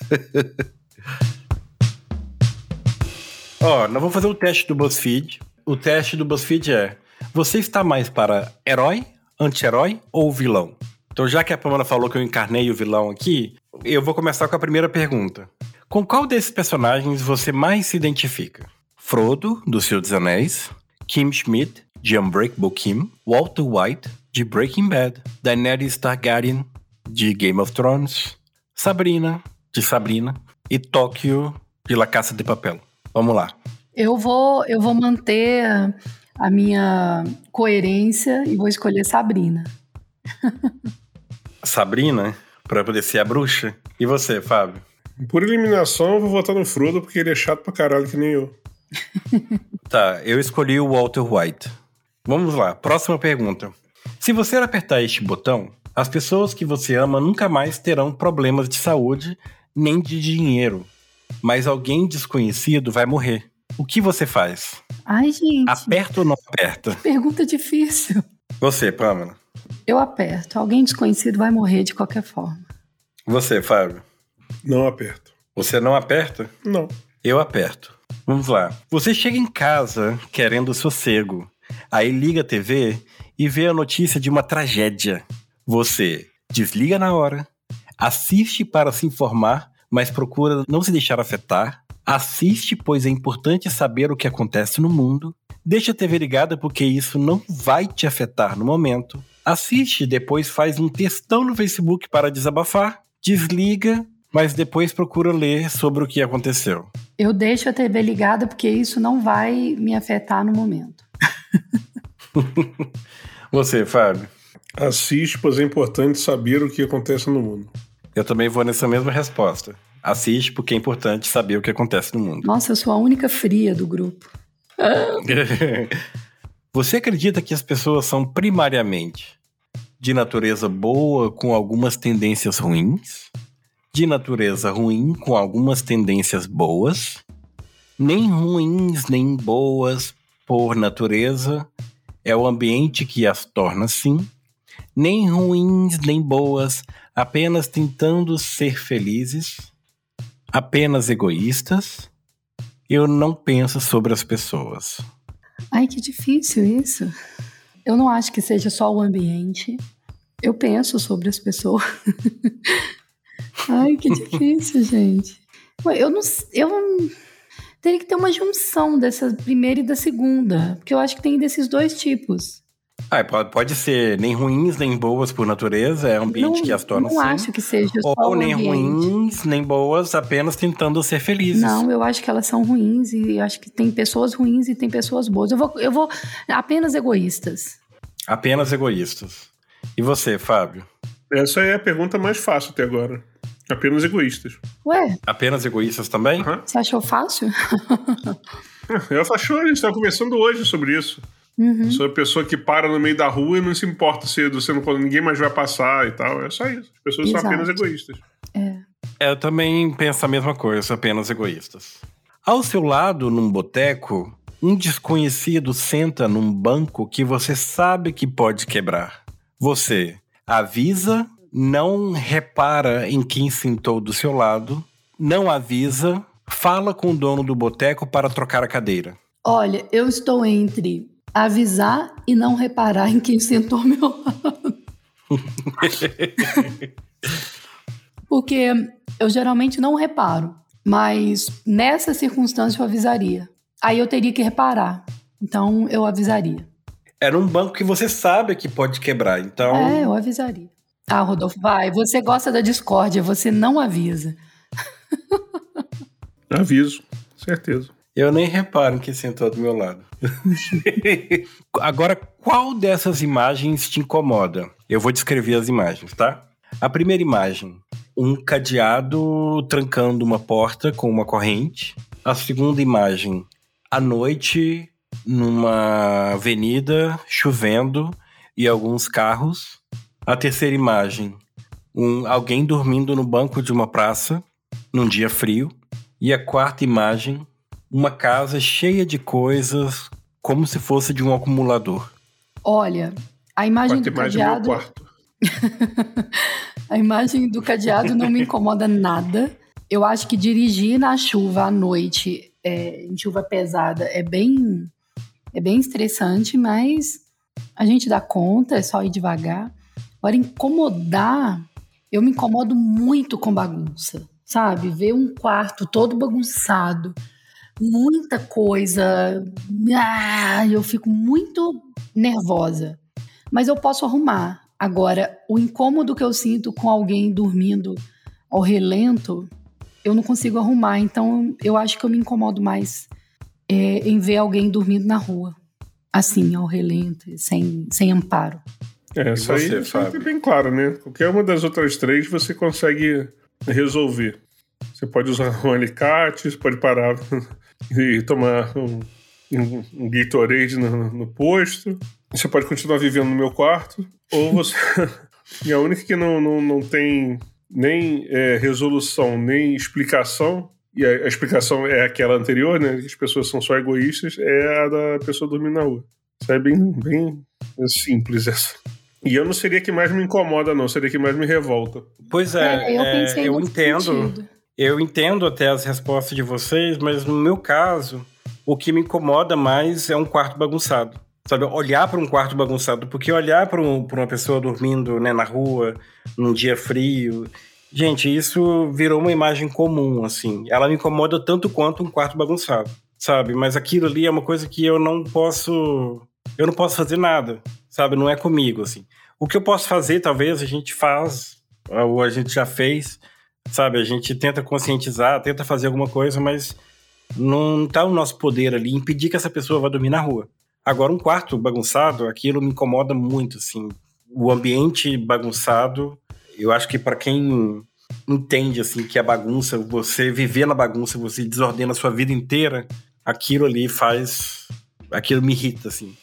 *laughs* Ó, nós vamos fazer o teste do BuzzFeed. O teste do BuzzFeed é: você está mais para herói, anti-herói ou vilão? Então, já que a Pamela falou que eu encarnei o vilão aqui, eu vou começar com a primeira pergunta. Com qual desses personagens você mais se identifica? Frodo, do Senhor dos Anéis, Kim Schmidt, de Unbreakable Kim, Walter White, de Breaking Bad, Daenerys Targaryen, de Game of Thrones, Sabrina, de Sabrina, e Tóquio, de La Caça de Papel. Vamos lá. Eu vou, eu vou manter a minha coerência e vou escolher Sabrina. *laughs* Sabrina, para poder ser a bruxa. E você, Fábio? Por eliminação, eu vou votar no Frodo porque ele é chato pra caralho, que nem eu. *laughs* tá, eu escolhi o Walter White. Vamos lá, próxima pergunta. Se você apertar este botão, as pessoas que você ama nunca mais terão problemas de saúde nem de dinheiro mas alguém desconhecido vai morrer. O que você faz? Ai, gente. Aperta ou não aperta? Pergunta difícil. Você, Pamela. Eu aperto. Alguém desconhecido vai morrer de qualquer forma. Você, Fábio. Não aperto. Você não aperta? Não. Eu aperto. Vamos lá. Você chega em casa querendo sossego. Aí liga a TV e vê a notícia de uma tragédia. Você desliga na hora, assiste para se informar mas procura não se deixar afetar. Assiste, pois é importante saber o que acontece no mundo. Deixa a TV ligada porque isso não vai te afetar no momento. Assiste, depois faz um textão no Facebook para desabafar. Desliga, mas depois procura ler sobre o que aconteceu. Eu deixo a TV ligada porque isso não vai me afetar no momento. *laughs* Você, Fábio? Assiste, pois é importante saber o que acontece no mundo. Eu também vou nessa mesma resposta. Assiste porque é importante saber o que acontece no mundo. Nossa, eu sou a única fria do grupo. *laughs* Você acredita que as pessoas são primariamente de natureza boa com algumas tendências ruins? De natureza ruim com algumas tendências boas? Nem ruins nem boas por natureza, é o ambiente que as torna assim. Nem ruins nem boas apenas tentando ser felizes, apenas egoístas. Eu não penso sobre as pessoas. Ai, que difícil isso. Eu não acho que seja só o ambiente. Eu penso sobre as pessoas. *laughs* Ai, que difícil, *laughs* gente. Eu não, eu teria que ter uma junção dessa primeira e da segunda, porque eu acho que tem desses dois tipos. Ah, pode, pode ser nem ruins nem boas por natureza, é ambiente não, que as torna não assim. Não acho que seja Ou só nem ambiente. ruins nem boas, apenas tentando ser felizes. Não, eu acho que elas são ruins e acho que tem pessoas ruins e tem pessoas boas. Eu vou, eu vou apenas egoístas. Apenas egoístas. E você, Fábio? Essa é a pergunta mais fácil até agora. Apenas egoístas. Ué? Apenas egoístas também? Uhum. Você achou fácil? *laughs* eu achou, a gente estava conversando hoje sobre isso. Uhum. Sou a pessoa que para no meio da rua e não se importa se você não, quando ninguém mais vai passar e tal. É só isso. As pessoas Exato. são apenas egoístas. É. Eu também penso a mesma coisa, apenas egoístas. Ao seu lado, num boteco, um desconhecido senta num banco que você sabe que pode quebrar. Você avisa, não repara em quem sentou do seu lado, não avisa, fala com o dono do boteco para trocar a cadeira. Olha, eu estou entre avisar e não reparar em quem sentou ao meu lado. *laughs* Porque eu geralmente não reparo, mas nessa circunstância eu avisaria. Aí eu teria que reparar. Então eu avisaria. Era um banco que você sabe que pode quebrar, então. É, eu avisaria. Ah, Rodolfo, vai. Você gosta da discórdia, você não avisa. Aviso, certeza. Eu nem reparo em quem sentou do meu lado. *laughs* Agora, qual dessas imagens te incomoda? Eu vou descrever as imagens, tá? A primeira imagem, um cadeado trancando uma porta com uma corrente. A segunda imagem, à noite, numa avenida, chovendo e alguns carros. A terceira imagem, um, alguém dormindo no banco de uma praça, num dia frio. E a quarta imagem, uma casa cheia de coisas, como se fosse de um acumulador. Olha, a imagem Quarta do imagem meu cadeado. quarto. *laughs* A imagem do cadeado não me incomoda nada. Eu acho que dirigir na chuva à noite, é, em chuva pesada, é bem, é bem estressante, mas a gente dá conta, é só ir devagar. Agora, incomodar, eu me incomodo muito com bagunça, sabe? Ver um quarto todo bagunçado, muita coisa, ah, eu fico muito nervosa. Mas eu posso arrumar. Agora, o incômodo que eu sinto com alguém dormindo ao relento, eu não consigo arrumar. Então, eu acho que eu me incomodo mais é, em ver alguém dormindo na rua. Assim, ao relento, sem, sem amparo. É, isso aí isso é bem claro, né? Qualquer uma das outras três você consegue resolver. Você pode usar um alicate, você pode parar e tomar um, um, um Gatorade no, no posto. Você pode continuar vivendo no meu quarto. Ou você. *laughs* e a única que não, não, não tem nem é, resolução, nem explicação, e a, a explicação é aquela anterior, né? Que as pessoas são só egoístas, é a da pessoa dormindo na rua. Isso é bem, bem simples essa. E eu não seria a que mais me incomoda, não. Seria a que mais me revolta. Pois é, eu é, eu entendo. sentido. Eu entendo até as respostas de vocês, mas no meu caso, o que me incomoda mais é um quarto bagunçado. Sabe, olhar para um quarto bagunçado, porque olhar para um, uma pessoa dormindo né, na rua, num dia frio. Gente, isso virou uma imagem comum, assim. Ela me incomoda tanto quanto um quarto bagunçado, sabe? Mas aquilo ali é uma coisa que eu não posso. Eu não posso fazer nada, sabe? Não é comigo, assim. O que eu posso fazer, talvez, a gente faz, ou a gente já fez, sabe? A gente tenta conscientizar, tenta fazer alguma coisa, mas não tá no nosso poder ali impedir que essa pessoa vá dormir na rua. Agora, um quarto bagunçado, aquilo me incomoda muito, assim. O ambiente bagunçado, eu acho que para quem entende, assim, que a bagunça, você viver na bagunça, você desordena a sua vida inteira, aquilo ali faz... Aquilo me irrita, assim.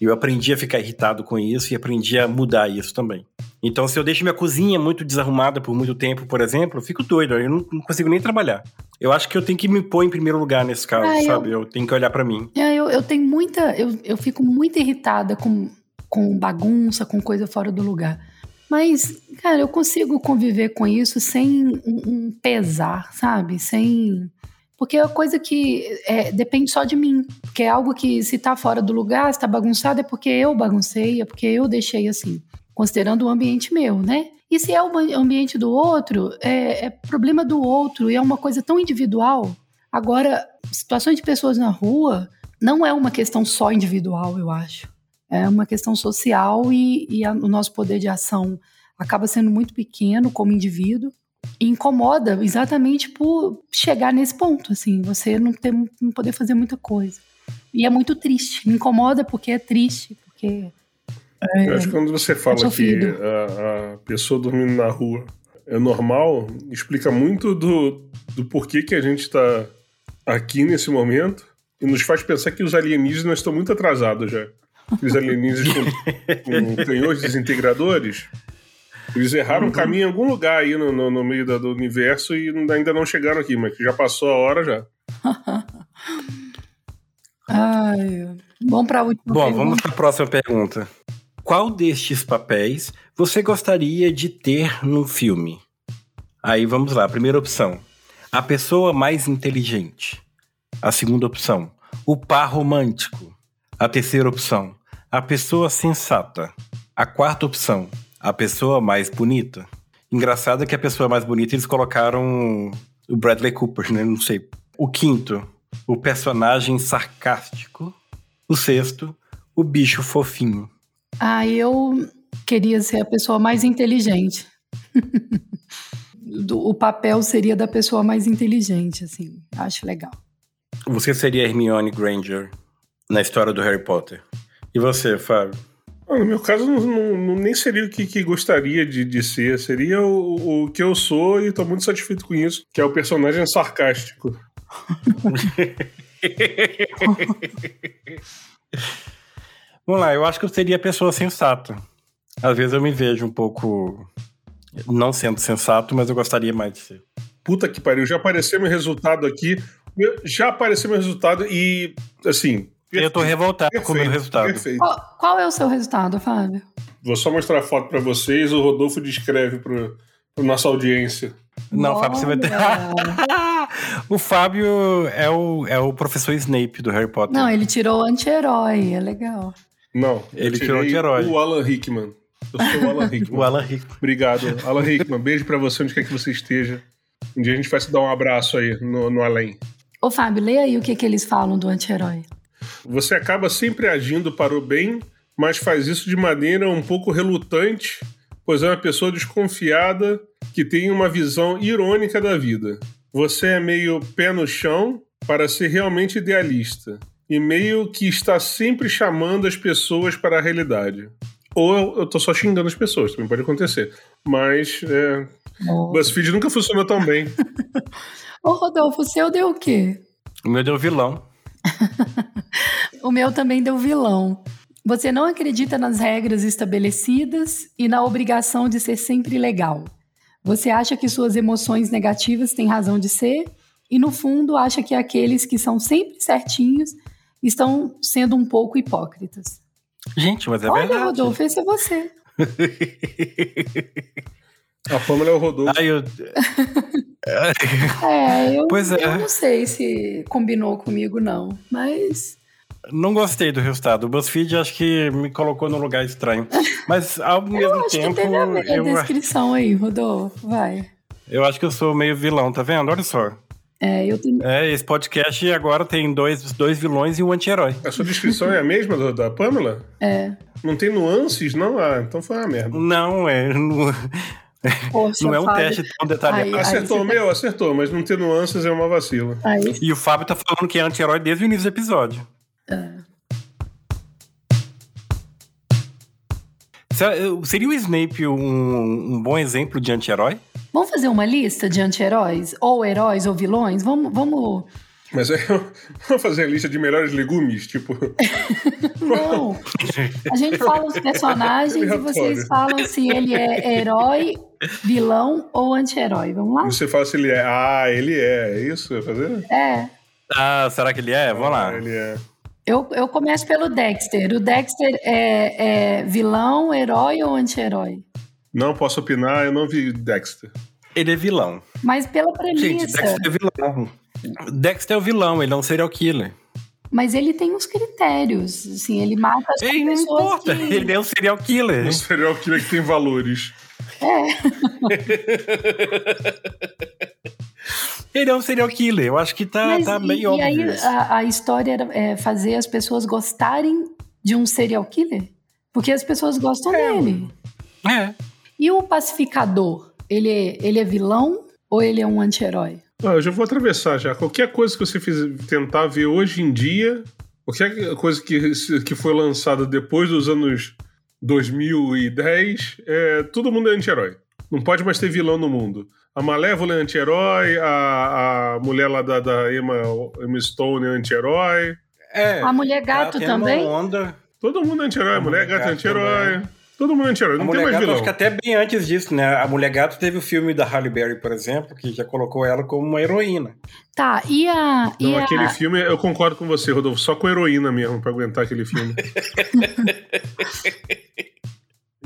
Eu aprendi a ficar irritado com isso e aprendi a mudar isso também. Então, se eu deixo minha cozinha muito desarrumada por muito tempo, por exemplo, eu fico doido, eu não, não consigo nem trabalhar. Eu acho que eu tenho que me pôr em primeiro lugar nesse caso, Ah, eu- sabe? Eu... tenho que olhar pra mim. É, eu, eu tenho muita. Eu, eu fico muito irritada com, com bagunça, com coisa fora do lugar. Mas, cara, eu consigo conviver com isso sem um, um pesar, sabe? Sem. Porque é uma coisa que é, depende só de mim. Porque é algo que, se tá fora do lugar, se tá bagunçado, é porque eu baguncei, é porque eu deixei assim. Considerando o ambiente meu, né? E se é o ambiente do outro, é, é problema do outro e é uma coisa tão individual. Agora, situações de pessoas na rua não é uma questão só individual, eu acho. É uma questão social e, e a- o nosso poder de ação acaba sendo muito pequeno como indivíduo e incomoda exatamente por chegar nesse ponto, assim, você não, ter, não poder fazer muita coisa. E é muito triste. Me incomoda porque é triste, porque Eu acho que quando você fala que a, a pessoa dormindo na rua é normal, explica muito do, do porquê que a gente está aqui nesse momento e nos faz pensar que os alienígenas estão muito atrasados já. Aqueles alienígenas com, com *laughs* canhões desintegradores. Eles erraram o Uhum. caminho em algum lugar aí no, no, no meio da- do universo e ainda não chegaram aqui, mas que já passou a hora já. *laughs* Ai, vamos para a última Bom, pergunta. vamos para a próxima pergunta. Qual destes papéis você gostaria de ter num filme? Aí vamos lá. Primeira opção: a pessoa mais inteligente. A segunda opção: o par romântico. A terceira opção: a pessoa sensata. A quarta opção: a pessoa mais bonita. Engraçado que a pessoa mais bonita eles colocaram o Bradley Cooper, né? Não sei. O quinto: o personagem sarcástico. O sexto: o bicho fofinho. Ah, eu queria ser a pessoa mais inteligente. *laughs* Do- o papel seria da pessoa mais inteligente, assim. Acho legal. Você seria Hermione Granger na história do Harry Potter. E você, Fábio? Ah, No meu caso, não, não- não- nem seria o que, que gostaria de, de ser. Seria o, o que eu sou e estou muito satisfeito com isso, que é o personagem sarcástico. *laughs* *laughs* Vamos lá, eu acho que eu seria pessoa sensata. Às vezes eu me vejo um pouco não sendo sensato, mas eu gostaria mais de ser. Puta que pariu, já apareceu meu resultado aqui. Meu- Já apareceu meu resultado e, assim. Eu tô revoltado com o meu perfeito, resultado. Perfeito. Qual, qual é o seu resultado, Fábio? Vou só mostrar a foto pra vocês. O Rodolfo descreve pro, pro nossa audiência. Não, Fábio, você vai ter. Olha. *laughs* o Fábio é o, é o professor Snape do Harry Potter. Não, ele tirou anti-herói, é legal. Não, eu tirei Ele tirou de herói. O Alan Rickman. Eu sou o Alan Rickman. *laughs* O Alan Rickman. Obrigado, Alan Rickman. Beijo pra você, onde quer que você esteja. Um dia a gente vai se dar um abraço aí no, no além. Ô, Fábio, lê aí o que, que eles falam do anti-herói. Você acaba sempre agindo para o bem, mas faz isso de maneira um pouco relutante, pois é uma pessoa desconfiada que tem uma visão irônica da vida. Você é meio pé no chão para ser realmente idealista e meio que está sempre chamando as pessoas para a realidade. Ou eu, eu tô só xingando as pessoas, também pode acontecer. Mas é, Ô, BuzzFeed nunca funcionou tão bem. *laughs* Ô, Rodolfo, o seu deu o quê? O meu deu vilão. *laughs* O meu também deu vilão. Você não acredita nas regras estabelecidas e na obrigação de ser sempre legal. Você acha que suas emoções negativas têm razão de ser e, no fundo, acha que aqueles que são sempre certinhos estão sendo um pouco hipócritas. Gente, mas é Olha, verdade. Rodolfo, esse é você. *laughs* A Pamela é o Rodolfo. Ai, eu... É, eu, *laughs* Pois é. eu não sei se combinou comigo, não. Mas Não gostei do resultado. O BuzzFeed acho que me colocou num lugar estranho. Mas ao *laughs* eu mesmo acho tempo, que teve a a eu, descrição aí, Rodolfo. Vai. eu acho que eu sou meio vilão, tá vendo? Olha só. É, eu também. É, esse podcast agora tem dois, dois vilões e um anti-herói. A sua descrição é a mesma do- da Pamela? É. Não tem nuances, não? Ah, então foi uma merda. Não, é. Não, Poxa, não é um Fábio. teste tão detalhado. Aí- Acertou o tá- meu? Acertou, mas não ter nuances é uma vacila. Aí, E o Fábio tá falando que é anti-herói desde o início do episódio. Se- Seria o Snape um, um bom exemplo de anti-herói? vamos fazer uma lista de anti-heróis? Ou heróis ou vilões? Vamos. vamos... Mas aí *laughs* vamos fazer a lista de melhores legumes, tipo. *laughs* Não. A gente fala os personagens e Aleatório. vocês falam se ele é herói, vilão ou anti-herói. Vamos lá? Você fala se ele é. Ah, ele é. É isso? Vai fazer? É. Ah, será que ele é? Vamos lá. Ah, ele é. Eu, eu começo pelo Dexter. O Dexter é, é vilão, herói ou anti-herói? Não posso opinar, eu não vi Dexter. Ele é vilão. Mas pela Gente, premissa. Dexter é vilão. Dexter é o vilão, ele é um serial killer. Mas ele tem uns critérios. Assim, ele mata as Ei, não pessoas importa, que... ele é um serial killer. Um serial killer que tem valores. *laughs* *laughs* *laughs* Ele é um serial killer. Eu acho que tá, Mas tá e, bem e óbvio. aí isso. a, a história era é, fazer as pessoas gostarem de um serial killer? Porque as pessoas gostam dele. É. E o pacificador? Ele é, ele é vilão ou ele é um anti-herói? Ah, eu já vou atravessar já. Qualquer coisa que você fiz, tentar ver hoje em dia, qualquer coisa que, que foi lançada depois dos anos 2010, é, todo mundo é anti-herói. Não pode mais ter vilão no mundo. A Malévola é anti-herói, a, a mulher lá da, da Emma, Emma Stone é anti-herói. É. A mulher gato também? Onda. Todo mundo é anti-herói. A Mulher Mulher Gata é Gato anti-herói. Todo mundo é anti-herói. A Não tem Mulher mais Gato, vilão. acho que até bem antes disso, né? A Mulher Gato teve o filme da Halle Berry, por exemplo, que já colocou ela como uma heroína. Tá, e a. E Não, a... aquele filme, eu concordo com você, Rodolfo. Só com heroína mesmo pra aguentar aquele filme. *laughs*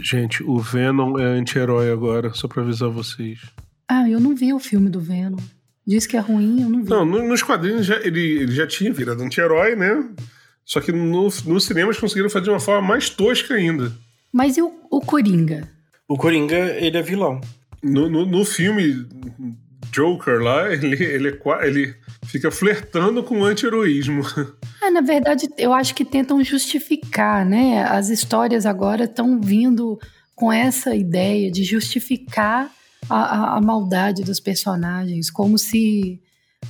Gente, o Venom é anti-herói agora, só pra avisar vocês. Ah, eu não vi o filme do Venom. Diz que é ruim, eu não vi. Não, no- nos quadrinhos já- ele, ele já tinha virado anti-herói, né? Só que no, nos cinemas conseguiram fazer de uma forma mais tosca ainda. Mas e o, o Coringa? O Coringa, ele é vilão. No, no, no filme Joker lá, ele, ele, é ele fica flertando com o anti-heroísmo. Ah, na verdade, eu acho que tentam justificar, né? As histórias agora estão vindo com essa ideia de justificar a, a- a maldade dos personagens, como se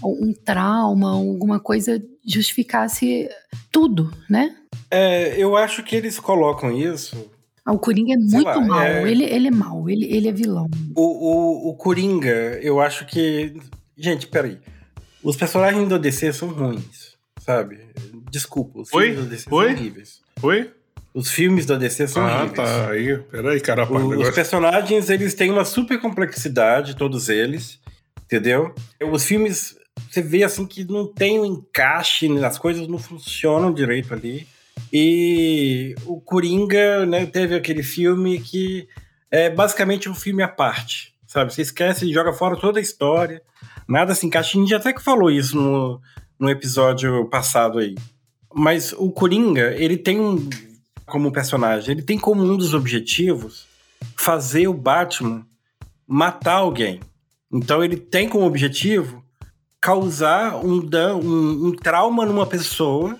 um trauma, alguma coisa justificasse tudo, né? É, eu acho que eles colocam isso. Ah, O Coringa é muito lá, mal, é- ele, ele é mal, ele, ele é vilão. O, o, o Coringa, eu acho que. Gente, peraí. Os personagens da DC são ruins, sabe? Desculpa, os Oi? filmes da DC Oi? são horríveis. Oi? Os filmes da DC são Ah, horríveis. tá. Aí, peraí, cara. O- os personagens, eles têm uma super complexidade, todos eles, entendeu? Os filmes, você vê assim que não tem um encaixe, as coisas não funcionam direito ali. E o Coringa, né, teve aquele filme que é basicamente um filme à parte, sabe? Você esquece e joga fora toda a história, nada se encaixa. A gente até que falou isso no, no episódio passado aí. Mas o Coringa, ele tem um, como personagem, ele tem como um dos objetivos fazer o Batman matar alguém. Então ele tem como objetivo causar um, um, um trauma numa pessoa,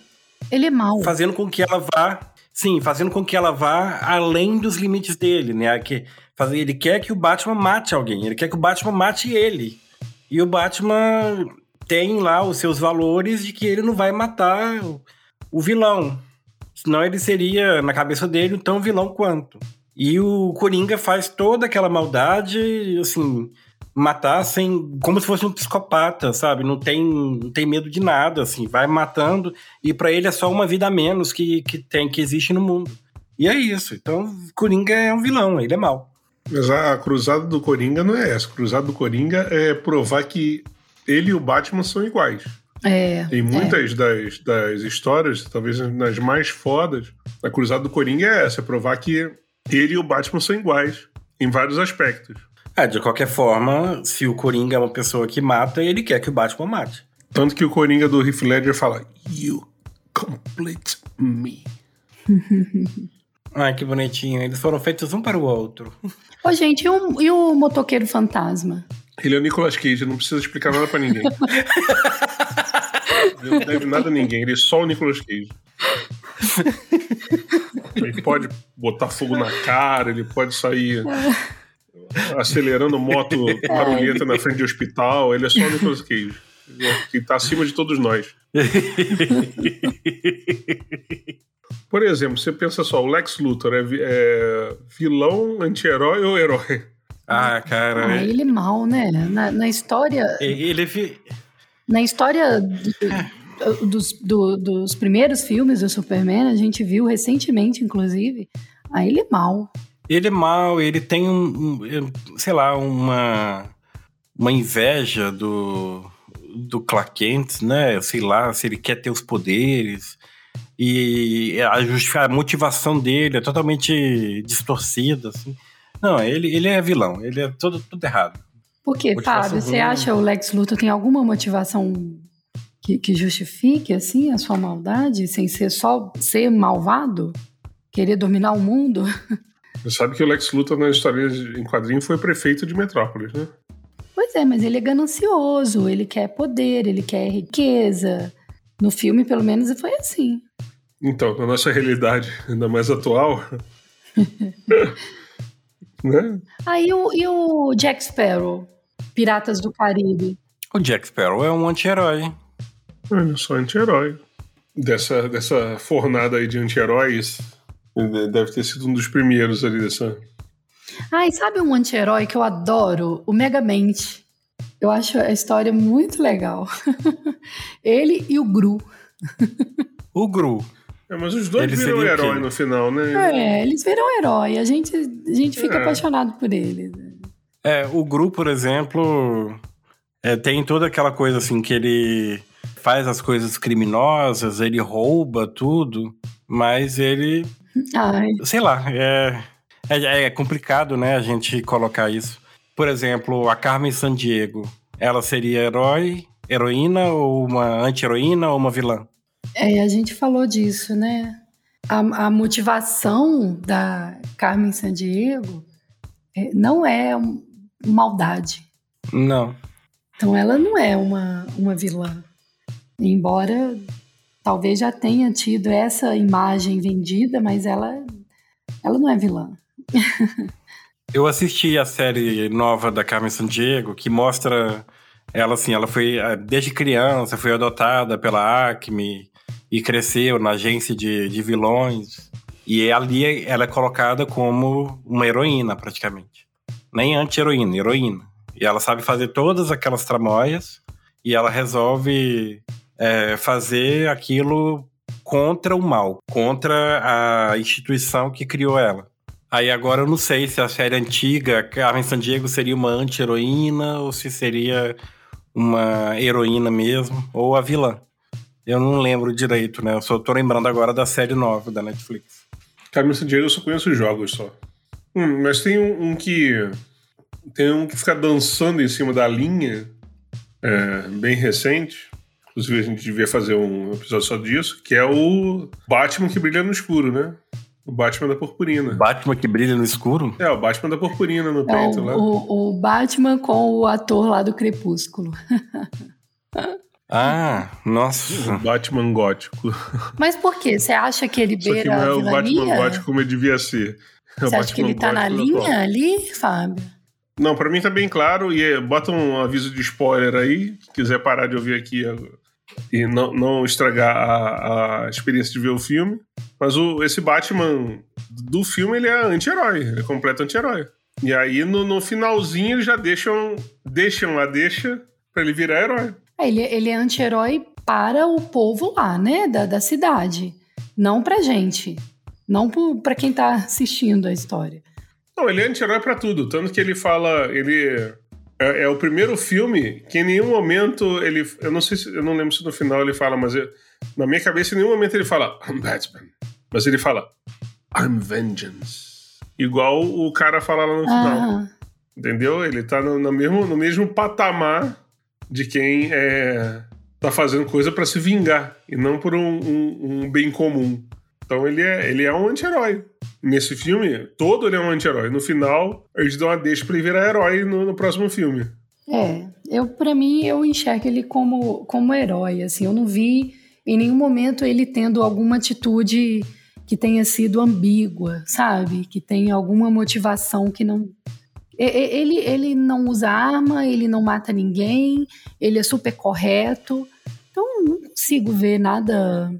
Ele é mal. fazendo com que ela vá, sim, fazendo com que ela vá além dos limites dele, né? Que, fazer, ele quer que o Batman mate alguém, ele quer que o Batman mate ele. E o Batman tem lá os seus valores de que ele não vai matar o vilão. Senão ele seria, na cabeça dele, tão vilão quanto. E o Coringa faz toda aquela maldade, assim, matar sem. como se fosse um psicopata, sabe? Não tem, não tem medo de nada, assim, vai matando, e pra ele é só uma vida a menos que, que tem, que existe no mundo. E é isso. Então, Coringa é um vilão, ele é mau. Mas a cruzada do Coringa não é essa. A cruzada do Coringa é provar que ele e o Batman são iguais. É. Em muitas das, das histórias, talvez nas mais fodas, a cruzada do Coringa é essa: é provar que ele e o Batman são iguais em vários aspectos. É, de qualquer forma, se o Coringa é uma pessoa que mata, ele quer que o Batman mate. Tanto que o Coringa do Heath Ledger fala: You complete me. *laughs* Ai, que bonitinho. Eles foram feitos um para o outro. *laughs* Ô, gente, e o, e o motoqueiro fantasma? Ele é o Nicolas Cage, não precisa explicar nada pra ninguém. *laughs* Ele não deve nada a ninguém, ele é só o Nicolas Cage. Ele pode botar fogo na cara, ele pode sair acelerando moto *laughs* barulhenta na frente de hospital, ele é só o Nicolas Cage. Que tá acima de todos nós. *laughs* Por exemplo, você pensa só, o Lex Luthor é, é vilão, anti-herói ou herói? Ah, cara. Ah, ele é mal, né? Na, na história, Ele vi- na história do- dos, do- dos primeiros filmes do Superman, a gente viu recentemente, inclusive, aí ele é mal. Ele é mau, ele tem um, um, sei lá, uma, uma inveja do, do Clark Kent, né? Sei lá, se ele quer ter os poderes. E a, a motivação dele é totalmente distorcida, assim. Não, ele, ele é vilão, ele é todo, tudo errado. Por quê, Fábio? Você acha o Lex Luthor tem alguma motivação que, que justifique, assim, a sua maldade, sem ser só ser malvado? Querer dominar o mundo? *laughs* Você sabe que o Lex Luthor na história em quadrinho foi prefeito de Metrópolis, né? Pois é, mas ele é ganancioso, ele quer poder, ele quer riqueza. No filme, pelo menos, foi assim. Então, na nossa realidade ainda mais atual, *laughs* né? Aí o, e o Jack Sparrow, Piratas do Caribe? O Jack Sparrow é um anti-herói. Olha só, anti-herói. Dessa, dessa fornada aí de anti-heróis, deve ter sido um dos primeiros ali dessa. Ah, e sabe um anti-herói que eu adoro? O Megamente. Eu acho a história muito legal. *laughs* ele e o Gru. O Gru. É, mas os dois Ele viram herói no final, né? É, eles viram herói. A gente, a gente fica É. apaixonado por eles. É, o Gru, por exemplo, é, tem toda aquela coisa assim que ele faz as coisas criminosas, ele rouba tudo, mas ele, Ai, sei lá, é, é, é complicado, né, a gente colocar isso. Por exemplo, a Carmen Sandiego, ela seria herói, heroína ou uma anti-heroína ou uma vilã? é, a gente falou disso, né? A, a motivação da Carmen Sandiego é, não é um- maldade. Não. Então ela não é uma, uma vilã. Embora talvez já tenha tido essa imagem vendida, mas ela, ela não é vilã. Eu assisti a série nova da Carmen Sandiego, que mostra ela assim, ela foi eh, desde criança, foi adotada pela Acme e cresceu na agência de, de vilões. E ali ela é colocada como uma heroína, praticamente. Nem anti-heroína, heroína. E ela sabe fazer todas aquelas tramóias e ela resolve eh, fazer aquilo contra o mal, contra a instituição que criou ela. Aí agora eu não sei se a série antiga, Carmen Sandiego, seria uma anti-heroína ou se seria uma heroína mesmo, ou a vilã. Eu não lembro direito, né? Eu só tô lembrando agora da série nova da Netflix. Carmen Sandiego eu só conheço os jogos só. Hum, mas tem um, um que. Tem um que fica dançando em cima da linha, é, bem recente. Inclusive, a gente devia fazer um episódio só disso, que é o Batman que brilha no escuro, né? O Batman da purpurina. Batman que brilha no escuro? É, o Batman da purpurina no É peito o, lá. o, o Batman com o ator lá do Crepúsculo. *laughs* Ah, nossa. O Batman gótico. Mas por quê? Você acha que ele Só que beira não é a o Batman gótico como ele devia ser. É Você acha que ele tá na gótico atual. linha ali, Fábio? Não, pra mim tá bem claro. E é, bota um aviso de spoiler aí. Se quiser parar de ouvir aqui agora, e não, não estragar a, a experiência de ver o filme. Mas o, esse Batman do filme, ele é anti-herói. Ele é completo anti-herói. E aí, no, no finalzinho, eles já deixam, deixam a deixa pra ele virar herói. É, ele, ele é anti-herói para o povo lá, né? Da, da cidade. Não pra gente. Não pra quem tá assistindo a história. Não, ele é anti-herói pra tudo. Tanto que ele fala. Ele. É, é o primeiro filme que em nenhum momento ele. Eu não sei se. Eu não lembro se no final ele fala, mas eu- na minha cabeça em nenhum momento ele fala I'm Batman. Mas ele fala I'm Vengeance. Igual o cara fala lá no final. Entendeu? Ele tá no, no mesmo, no mesmo patamar de quem é, tá fazendo coisa pra se vingar e não por um, um- um bem comum. Então ele é, ele é um anti-herói. Nesse filme, todo ele é um anti-herói. No final, eles dão uma deixa pra ele virar herói no, no próximo filme. É, eu para mim eu enxergo ele como como herói, assim, eu não vi em nenhum momento ele tendo alguma atitude que tenha sido ambígua, sabe? Que tenha alguma motivação que não ele ele não usa arma, ele não mata ninguém, ele é super correto. Então não consigo ver nada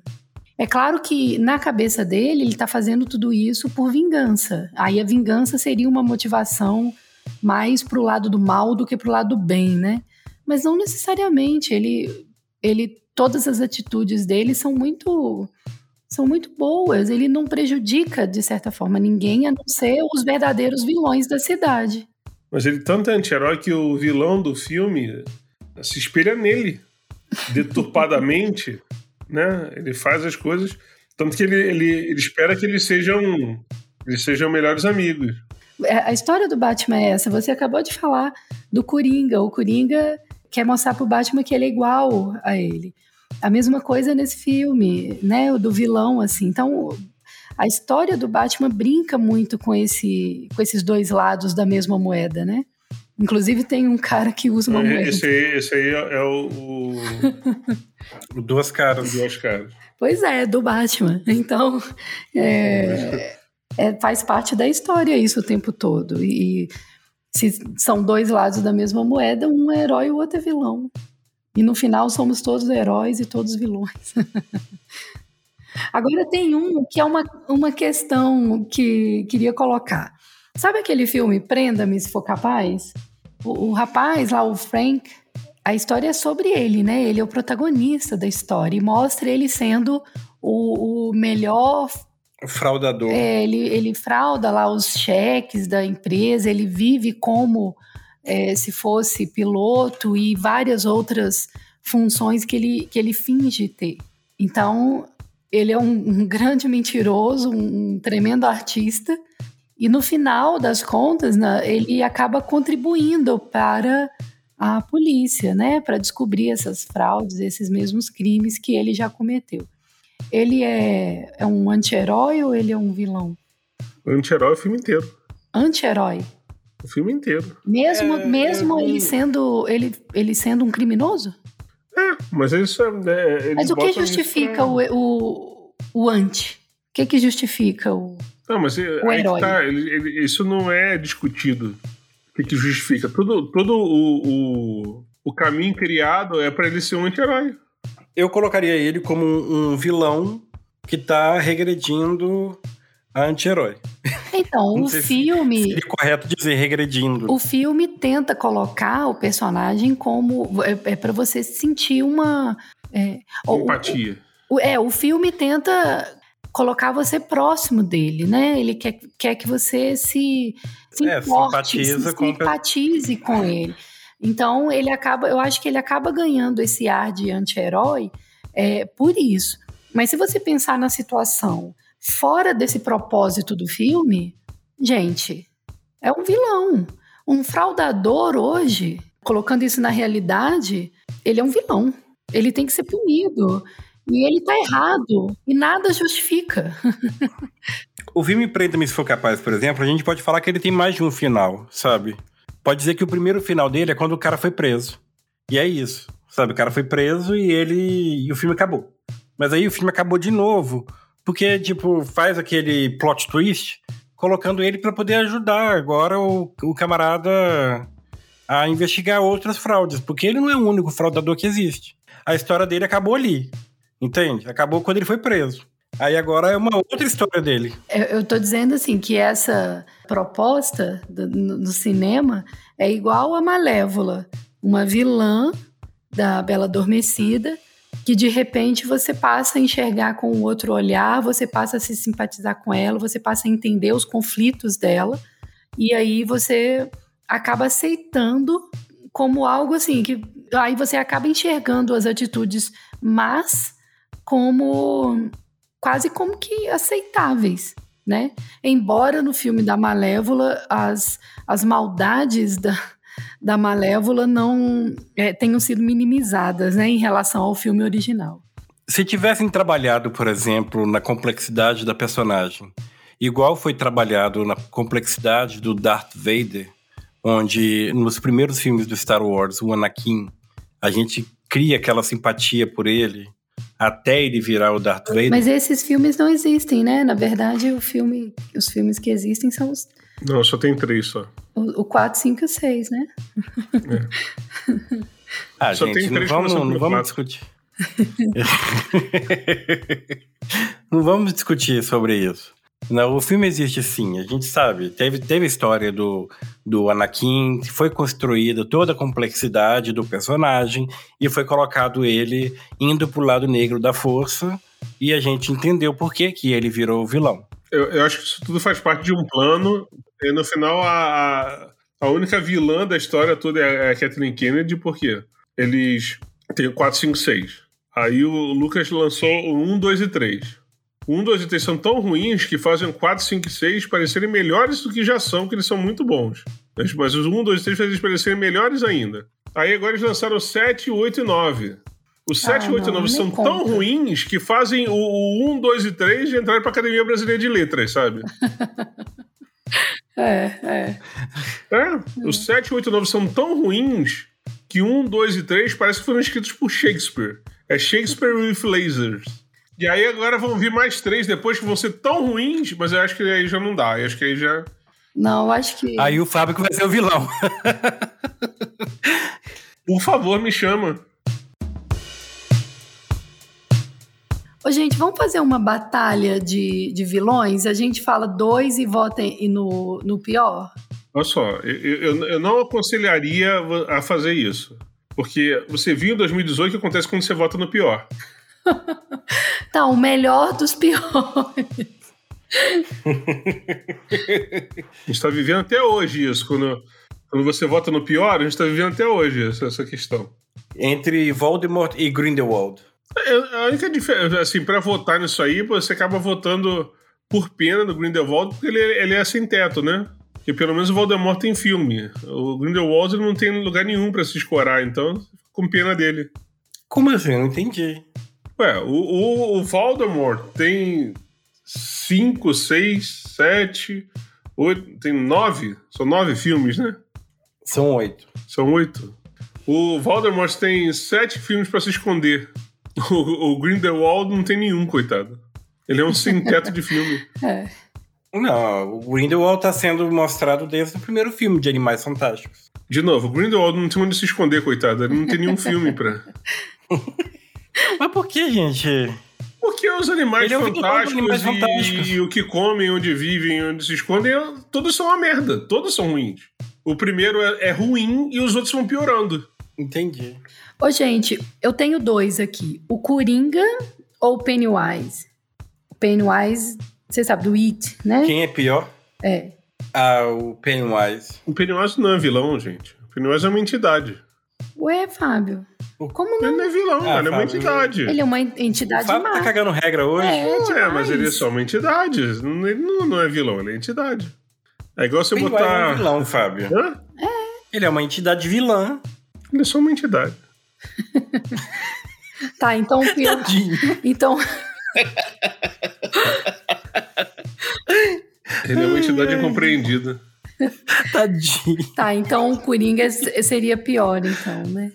é claro que na cabeça dele ele tá fazendo tudo isso por vingança. Aí a vingança seria uma motivação mais pro lado do mal do que pro lado do bem, né? Mas não necessariamente. Ele, ele, todas as atitudes dele são muito, são muito boas. Ele não prejudica de certa forma ninguém, a não ser os verdadeiros vilões da cidade. Mas ele tanto é anti-herói que o vilão do filme se espelha nele. Deturpadamente, né? Ele faz as coisas. Tanto que ele, ele, ele espera que eles sejam, eles sejam melhores amigos. É, A história do Batman é essa. Você acabou de falar do Coringa. O Coringa quer mostrar pro Batman que ele é igual a ele. A mesma coisa nesse filme, né? O do vilão, assim. Então, a história do Batman brinca muito com, esse, com esses dois lados da mesma moeda, né? Inclusive tem um cara que usa uma moeda. Esse aí, esse aí é o, o, *laughs* Duas caras. Duas Caras. Pois é, do Batman. Então, é, *laughs* é, faz parte da história isso o tempo todo. E se são dois lados da mesma moeda, um é herói e o outro é vilão. E no final somos todos heróis e todos vilões. *laughs* Agora tem um que é uma, uma questão que queria colocar. Sabe aquele filme Prenda-me se for capaz? O, o rapaz lá, o Frank, a história é sobre ele, né? Ele é o protagonista da história e mostra ele sendo o, o melhor Fraudador. É, ele, ele frauda lá os cheques da empresa, ele vive como é, se fosse piloto e várias outras funções que ele, que ele finge ter. Então, ele é um, um grande mentiroso, um, um, tremendo artista, e no final das contas, né, ele acaba contribuindo para a polícia, né, para descobrir essas fraudes, esses mesmos crimes que ele já cometeu. Ele é, é um anti-herói ou ele é um vilão? Anti-herói o filme inteiro. Anti-herói? O filme inteiro. Mesmo, é, mesmo é, ele, sendo, ele, ele sendo um criminoso? É, mas isso é. é mas o que justifica pra... o, o, o anti? O que, que justifica o. Não, mas é? Tá, ele, ele, isso não é discutido. O que, que justifica? Todo, todo o, o, o caminho criado é para ele ser um anti-herói eu colocaria ele como um, vilão que tá regredindo a anti-herói. Então, o filme. Se, seria correto dizer regredindo. O filme tenta colocar o personagem como. É, é para você sentir uma. É, Empatia. O, o, é, o filme tenta colocar você próximo dele, né? Ele quer, quer que você se, se é, importe, se, se com simpatize com ele. Então ele acaba, eu acho que ele acaba ganhando esse ar de anti-herói é, por isso. Mas se você pensar na situação fora desse propósito do filme, gente, é um vilão. Um fraudador hoje, colocando isso na realidade, ele é um vilão. Ele tem que ser punido. E ele tá errado. E nada justifica. o filme Prenda-me se for capaz, por exemplo, a gente pode falar que ele tem mais de um final, sabe? pode dizer que o primeiro final dele é quando o cara foi preso. E é isso. Sabe, o cara foi preso e ele. e o filme acabou. Mas aí o filme acabou de novo. Porque, tipo, faz aquele plot twist colocando ele para poder ajudar agora o, o camarada a investigar outras fraudes. Porque ele não é o único fraudador que existe. A história dele acabou ali. Entende? Acabou quando ele foi preso. Aí agora é uma outra história dele. Eu, estou dizendo assim que essa proposta do, no, no, cinema é igual a Malévola, uma vilã da Bela Adormecida que de repente você passa a enxergar com um outro olhar, você passa a se simpatizar com ela, você passa a entender os conflitos dela e aí você acaba aceitando como algo assim que aí você acaba enxergando as atitudes mas como quase como que aceitáveis, né? Embora no filme da Malévola as, as maldades da, da Malévola não é, tenham sido minimizadas, né, em relação ao filme original. Se tivessem trabalhado, por exemplo, na complexidade da personagem, igual foi trabalhado na complexidade do Darth Vader, onde nos primeiros filmes do Star Wars, o Anakin, a gente cria aquela simpatia por ele, até ele virar o Darth Vader. Mas esses filmes não existem, né? Na verdade, o filme, os filmes que existem são os. Não, só tem três só. O, o 4, 5 e o 6, né? É. ah, só gente, não vamos, não vamos discutir. *laughs* não vamos discutir sobre isso. Não, o filme existe sim, a gente sabe. Teve, teve a história do, do Anakin, foi construída toda a complexidade do personagem e foi colocado ele indo pro lado negro da força e a gente entendeu por que, que ele virou vilão. Eu, eu acho que isso tudo faz parte de um plano e no final a, a única vilã da história toda é a Kathleen Kennedy, porque eles têm 4, 5, 6. Aí o Lucas lançou o 1, 2 e 3. O 1, 2 e 3 são tão ruins que fazem o 4, 5 e 6 parecerem melhores do que já são, que eles são muito bons. Mas os 1, 2 e 3 fazem eles parecerem melhores ainda. Aí agora eles lançaram o 7, 8 e 9. Os 7, ah, 8 e 9 são conta. tão ruins que fazem o, o 1, 2 e 3 de entrar para a Academia Brasileira de Letras, sabe? *laughs* é, é. É, os 7, 8 e 9 são tão ruins que 1, 2 e 3 parece que foram escritos por Shakespeare. É Shakespeare with lasers. E aí agora vão vir mais três depois que vão ser tão ruins, mas eu acho que aí já não dá. Eu acho que aí já. Não, acho que. Aí o Fábio que vai ser o vilão. *laughs* Por favor, me chama. Ô, gente, vamos fazer uma batalha de, de vilões? A gente fala dois e vota no, no pior? Olha só, eu, eu, eu não aconselharia a fazer isso. Porque você viu em 2018 o que acontece quando você vota no pior. Tá, o melhor dos piores. A gente tá vivendo até hoje isso. Quando, quando você vota no pior, a gente tá vivendo até hoje essa, essa questão. Entre Voldemort e Grindelwald. É, A única diferença, assim, pra votar nisso aí, você acaba votando por pena no Grindelwald, porque ele, ele é sem teto, né? Porque pelo menos o Voldemort tem filme. O Grindelwald ele não tem lugar nenhum pra se escorar, então com pena dele. Como assim? Eu não entendi. Ué, o, o, o Voldemort tem cinco, seis, sete, oito, tem nove? São nove filmes, né? São oito. São oito. O Voldemort tem sete filmes pra se esconder. O, o Grindelwald não tem nenhum, coitado. Ele é um sem teto de filme. *laughs* É. Não, o Grindelwald tá sendo mostrado desde o primeiro filme de Animais Fantásticos. De novo, o Grindelwald não tem onde se esconder, coitado. Ele não tem nenhum filme pra. *laughs* Mas por que, gente? Porque os animais é fantásticos, Animais e, Fantásticos. e o que comem, onde vivem, onde se escondem, todos são uma merda. Todos são ruins. O primeiro é, é ruim e os outros vão piorando. Entendi. Ô, gente, eu tenho dois aqui. O Coringa ou o Pennywise? O Pennywise, você sabe, do It, né? Quem é pior? É. Ah, o Pennywise. O Pennywise não é vilão, gente. O Pennywise é uma entidade. Ué, Fábio. Como Ele não? não é vilão, Ah, ele é uma entidade. Ele é uma O entidade Fábio tá má. cagando regra hoje. É, Não é, demais. mas ele é só uma entidade. Ele não, não é vilão, ele é entidade. É igual você é botar. um vilão, Fábio. Hã? Ele é uma entidade vilã. Ele é só uma entidade. *laughs* Tá, então o pior. Então, *laughs* Ele é uma entidade incompreendida. *laughs* Tadinho. tá, então o Coringa seria pior, então, né?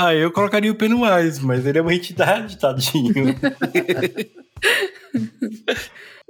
Ah, eu colocaria o Pennywise, mas ele é uma entidade, tadinho. *laughs*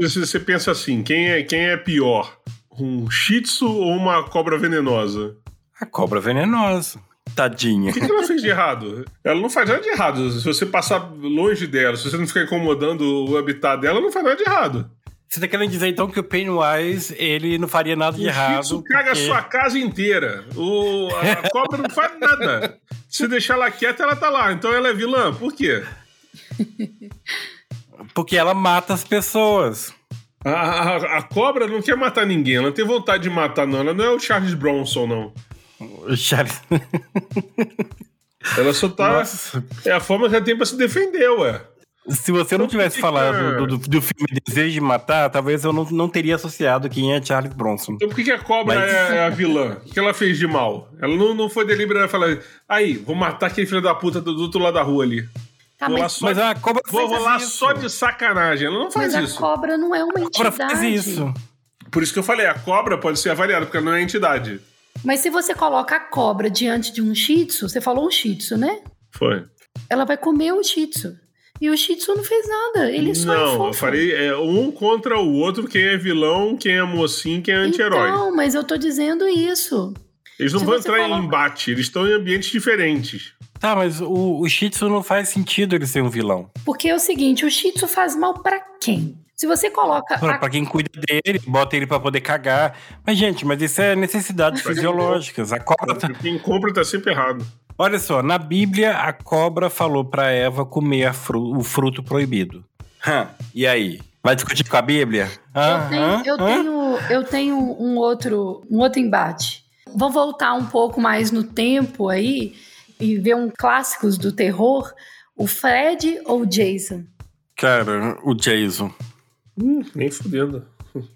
Você pensa assim, quem é, quem é pior? Um shih tzu ou uma cobra venenosa? A cobra venenosa. Tadinha. O que, que ela fez de errado? Ela não faz nada de errado. Se você passar longe dela, se você não ficar incomodando o habitat dela, não faz nada de errado. Você tá querendo dizer então que o Pennywise, ele não faria nada de o errado. tzu caga a porque- sua casa inteira. O, a cobra não faz nada. Se deixar ela quieta, ela tá lá. Então ela é vilã. Por quê? *laughs* Porque ela mata as pessoas. A, a- a cobra não quer matar ninguém. Ela não tem vontade de matar, não. Ela não é o Charles Bronson, não. O Charles- Ela só tá. Nossa. É a forma que ela tem pra se defender, ué. Se você não tivesse falado do, do, do filme Desejo de Matar, talvez eu não, não teria associado quem é Charles Bronson. Então por que, que a cobra Mas- é, é a vilã? O que, que ela fez de mal? Ela não, não foi deliberada falar, aí, vou matar aquele filho da puta do, do outro lado da rua ali. Tá, Vou lá mas, só, Mas a cobra vou faz rolar isso. só de sacanagem. Ela não faz mas a isso. cobra não é uma A cobra entidade. faz isso. Por isso que eu falei, a cobra pode ser avaliada, porque ela não é entidade. Mas se você coloca a cobra diante de um shih tzu, você falou um shih tzu, né? Foi. Ela vai comer o shih tzu. E o shih tzu não fez nada. Ele só é não, fofo. eu falei é, um contra o outro, quem é vilão, quem é mocinho, quem é anti-herói. Então, mas eu tô dizendo isso. Eles não se vão entrar em embate, eles estão em ambientes diferentes. Tá, mas o, o Shih Tzu não faz sentido ele ser um vilão. Porque é o seguinte, o shih tzu faz mal pra quem? Se você coloca Pra, a pra quem cuida dele, bota ele pra poder cagar. Mas, gente, mas isso é necessidades fisiológicas. A cobra tá... Quem compra tá sempre errado. Olha só, na Bíblia, a cobra falou pra Eva comer a fru- o fruto proibido. Hã, e aí? Vai discutir com a Bíblia? Hã? Eu tenho, Hã? eu, Hã? tenho, eu tenho um outro, um outro embate. Vou voltar um pouco mais no tempo aí e ver um clássicos do terror. O Fred ou o Jason? Cara, o Jason. Hum, nem fudendo. *laughs*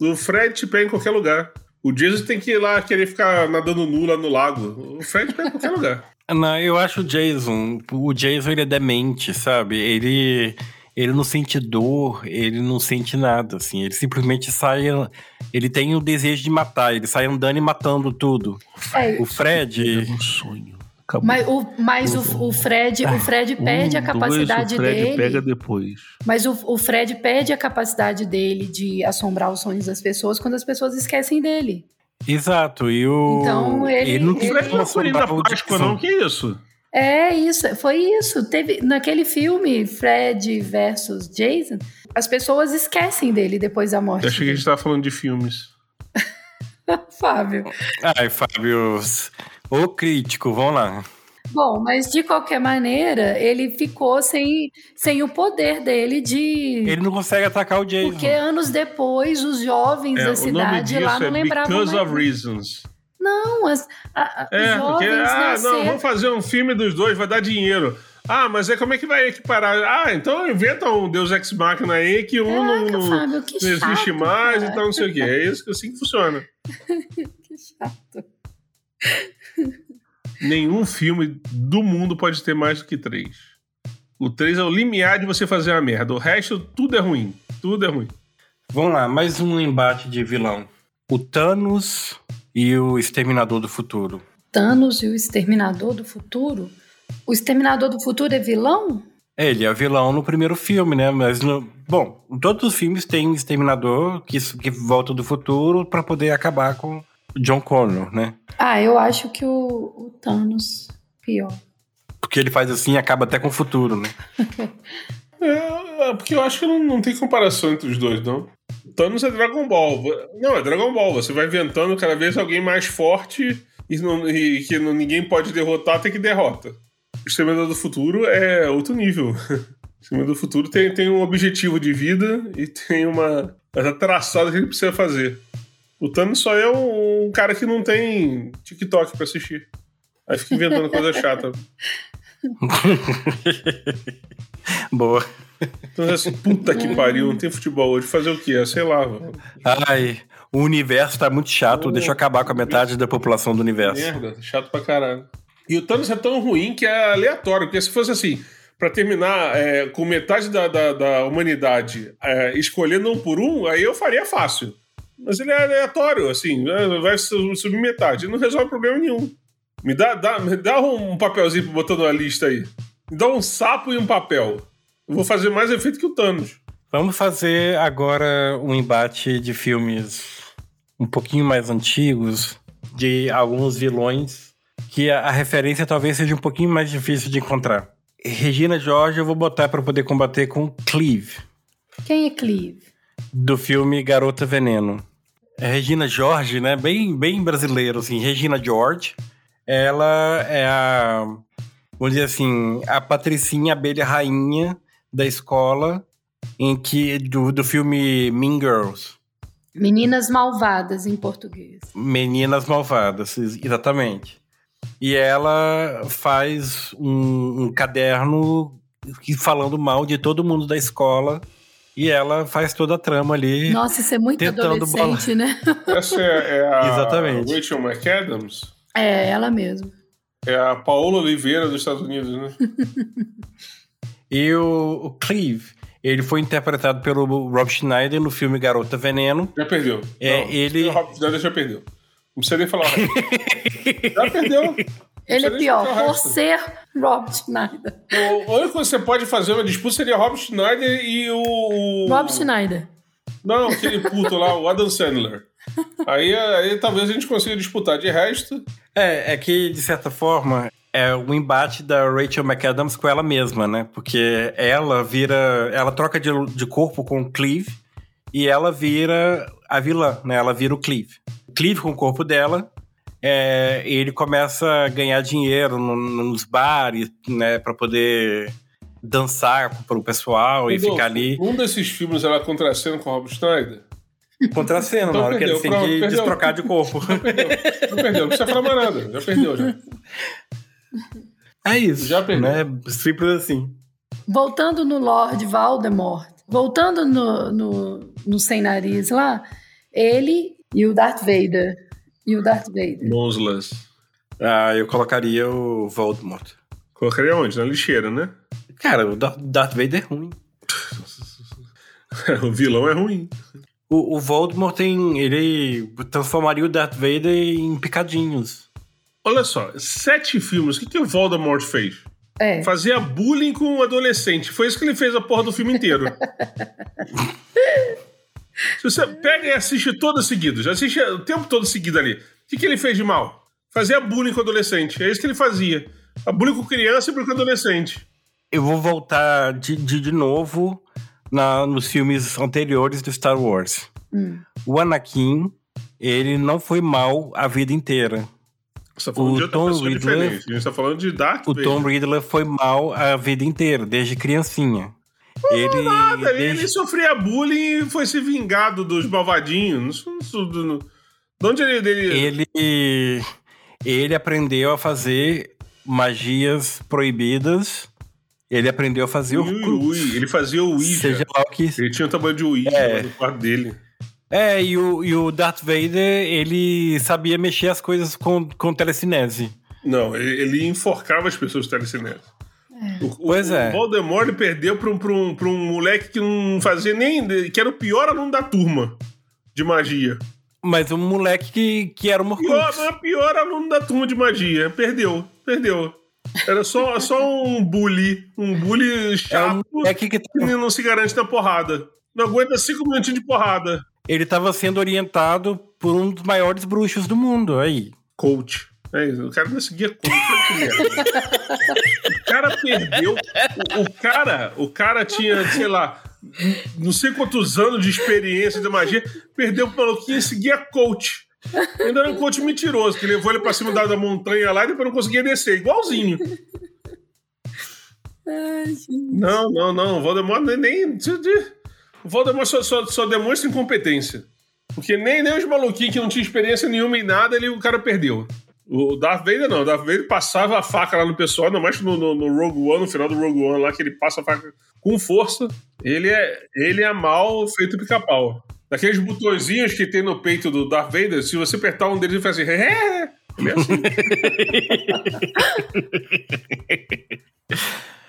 O Fred te pega em qualquer lugar. O Jason tem que ir lá querer ficar nadando nu lá no lago. O Fred pega em qualquer *laughs* lugar. Não, eu acho o Jason. O Jason ele é demente, sabe? Ele. Ele não sente dor, ele não sente nada, assim. Ele simplesmente sai. Ele tem o desejo de matar, ele sai andando e matando tudo. É, O Fred. Um sonho. Acabou. mas o, mas o, o Fred, o Fred perde a Um, capacidade dois, o Fred dele. pega depois. Mas o, o Fred perde a capacidade dele de assombrar os sonhos das pessoas quando as pessoas esquecem dele. Exato, e o. Então, ele- não ele- não como o Coelho da Páscoa, não. Que isso? É isso, foi isso. Teve naquele filme Fred versus Jason, as pessoas esquecem dele depois da morte. Eu achei que a gente tava falando de filmes. *laughs* Fábio. Ai, Fábio. Ô crítico, vamos lá. Bom, mas de qualquer maneira, ele ficou sem, sem o poder dele de. Ele não consegue atacar o Jason. Porque anos depois, os jovens É, da o nome cidade disso lá não é lembravam Because mais. of Reasons. Não, as, a, É, os porque, jovens ah, não, nasceram. vamos fazer um filme dos dois, vai dar dinheiro. Ah, mas é como é que vai equiparar? Ah, então inventa um Deus Ex Machina aí que um não, Caraca, não, Fábio, que não existe chato, mais cara. e tal, não sei o quê. É isso, assim que funciona. *laughs* Que chato. Nenhum filme do mundo pode ter mais do que três. O três é o limiar de você fazer uma merda. O resto, tudo é ruim. Tudo é ruim. Vamos lá, mais um embate de vilão. O Thanos e o Exterminador do Futuro. Thanos e o Exterminador do Futuro? O Exterminador do Futuro é vilão? Ele é vilão no primeiro filme, né? Mas, no... bom, em todos os filmes tem um Exterminador que, que volta do futuro pra poder acabar com John Connor, né? Ah, eu acho que o, o Thanos pior. Porque ele faz assim e acaba até com o futuro, né? *laughs* É, porque eu acho que não, não tem comparação entre os dois, não. Thanos é Dragon Ball. Não, é Dragon Ball. Você vai inventando cada vez alguém mais forte e, não- e que não- ninguém pode derrotar, até que derrota. O Exterminador do Futuro é outro nível. *laughs* O Exterminador do Futuro tem, tem um objetivo de vida e tem uma, uma traçada que ele precisa fazer. O Thanos só é um, um cara que não tem TikTok pra assistir. Aí fica inventando coisa chata. *laughs* Boa. Então, assim, puta que pariu, não tem futebol hoje. Fazer o quê? Sei lá. Ai, o universo tá muito chato. Deixa eu acabar com a metade da população do universo. Merda, chato pra caralho. E o Thanos é tão ruim que é aleatório, porque se fosse assim, pra terminar é, com metade da, da, da humanidade é, escolhendo um por um, aí eu faria fácil. Mas ele é aleatório, assim, né, vai su- subir metade, não resolve problema nenhum. Me dá, dá, me dá um papelzinho botando na lista aí. Me dá um sapo e um papel. Eu vou fazer mais efeito que o Thanos. Vamos fazer agora um embate de filmes um pouquinho mais antigos, de alguns vilões, que a, a referência talvez seja um pouquinho mais difícil de encontrar. Regina George eu vou botar para poder combater com Cleve, Quem é Cleve? Do filme Garota Veneno. É Regina George, né? Bem, bem brasileiro, assim. Regina George, ela é a, vamos dizer assim, a patricinha abelha rainha da escola em que do, do filme Mean Girls. Meninas Malvadas em português. Meninas Malvadas, ex- exatamente. E ela faz um, um caderno falando mal de todo mundo da escola. E ela faz toda a trama ali. Nossa, isso é muito Tentando adolescente, né? *laughs* Essa é, é a Exatamente. Rachel McAdams. É, ela mesmo. É a Paola Oliveira dos Estados Unidos, né? *laughs* E o, o Cleve, ele foi interpretado pelo Rob Schneider no filme Garota Veneno. Já perdeu. É, Não, ele- O Rob Schneider já perdeu. Não precisa nem falar. *laughs* já perdeu. Ele é pior, por ser Rob Schneider. O único que você pode fazer uma disputa seria Rob Schneider e o. Rob Schneider. Não, aquele puto lá, o Adam Sandler. Aí, aí talvez a gente consiga disputar. De resto, É, é que, de certa forma, é o embate da Rachel McAdams com ela mesma, né? Porque ela vira. Ela troca de, de corpo com o Cleve e ela vira a vilã, né? Ela vira o Cleve. O Cleve com o corpo dela. É, ele começa a ganhar dinheiro no- nos bares, né, Pra poder dançar pro pessoal e Rodolfo, ficar ali Um desses filmes ela contracendo com o Rob Schneider. contra a cena, Então na hora que perdeu, eles têm pronto, que perdeu. destrocar de corpo. Perdeu. Já perdeu, não precisa falar mais nada. Já perdeu, já. É isso. Já perdeu. Né? Simples assim. Voltando no Lord Voldemort, voltando no, no, no Sem Nariz lá, ele e o Darth Vader. E o Darth Vader. Monslas. Ah, eu colocaria o Voldemort. Colocaria onde? Na lixeira, né? Cara, o Darth Darth Vader é ruim. *laughs* o vilão é ruim. O, o Voldemort tem. Ele transformaria o Darth Vader em picadinhos. Olha só, sete filmes. O que, que o Voldemort fez? É. Fazia bullying com um adolescente. Foi isso que ele fez a porra do filme inteiro. *laughs* Se você pega e assiste todos seguidos, assiste o tempo todo seguido ali. O que, que ele fez de mal? Fazia bullying com adolescente. É isso que ele fazia. A bullying com criança e bullying com adolescente. Eu vou voltar de, de, de novo na, nos filmes anteriores do Star Wars. Hum. O Anakin, ele não foi mal a vida inteira. Você tá falando O de outra Tom Riddler- diferente. A gente tá falando de Darth O Vader. Tom Riddler foi mal a vida inteira, desde criancinha. Ele, Nada, ele, desde- ele sofria bullying e foi se vingado dos malvadinhos. De onde ele... ele... ele, ele aprendeu a fazer magias proibidas. Ele aprendeu a fazer ui, ele fazia o Ouija. Seja lá o que Ele tinha o tamanho de Ouija É. no quarto dele. É, e o, e o Darth Vader, ele sabia mexer as coisas com, com telecinese. Não, ele, enforcava as pessoas telecinese. O, o- Pois é. O Voldemort perdeu pra um, pra, um, pra um moleque que não fazia nem... que era o pior aluno da turma de magia. Mas um moleque que, que era um Pior, Horcrux. não é o pior aluno da turma de magia. Perdeu, perdeu. Era só, *laughs* só um bully. Um bully É um chato que que não se garante na porrada. Não aguenta cinco minutinhos de porrada. ele estava sendo orientado por um dos maiores bruxos do mundo. Aí. Coach. É isso, o cara não seguia merda. o cara perdeu. O, o cara, o cara tinha, sei lá, não sei quantos anos de experiência de magia, perdeu pro maluquinho e seguia coach. Ainda era um coach mentiroso, que levou ele pra cima da, da montanha lá e depois não conseguia descer, igualzinho. Não, não, não. O Voldemort nem. nem o Voldemort só, só, só demonstra incompetência. Porque nem, nem os maluquinhos que não tinham experiência nenhuma em nada, ele, o cara perdeu. O Darth Vader não. O Darth Vader passava a faca lá no pessoal, ainda mais no, no, no Rogue One, no final do Rogue One lá, que ele passa a faca com força. Ele é, ele é mal feito pica-pau. Daqueles botõezinhos que tem no peito do Darth Vader, se você apertar um deles, ele faz assim. "É". *laughs* Ele é assim. *laughs*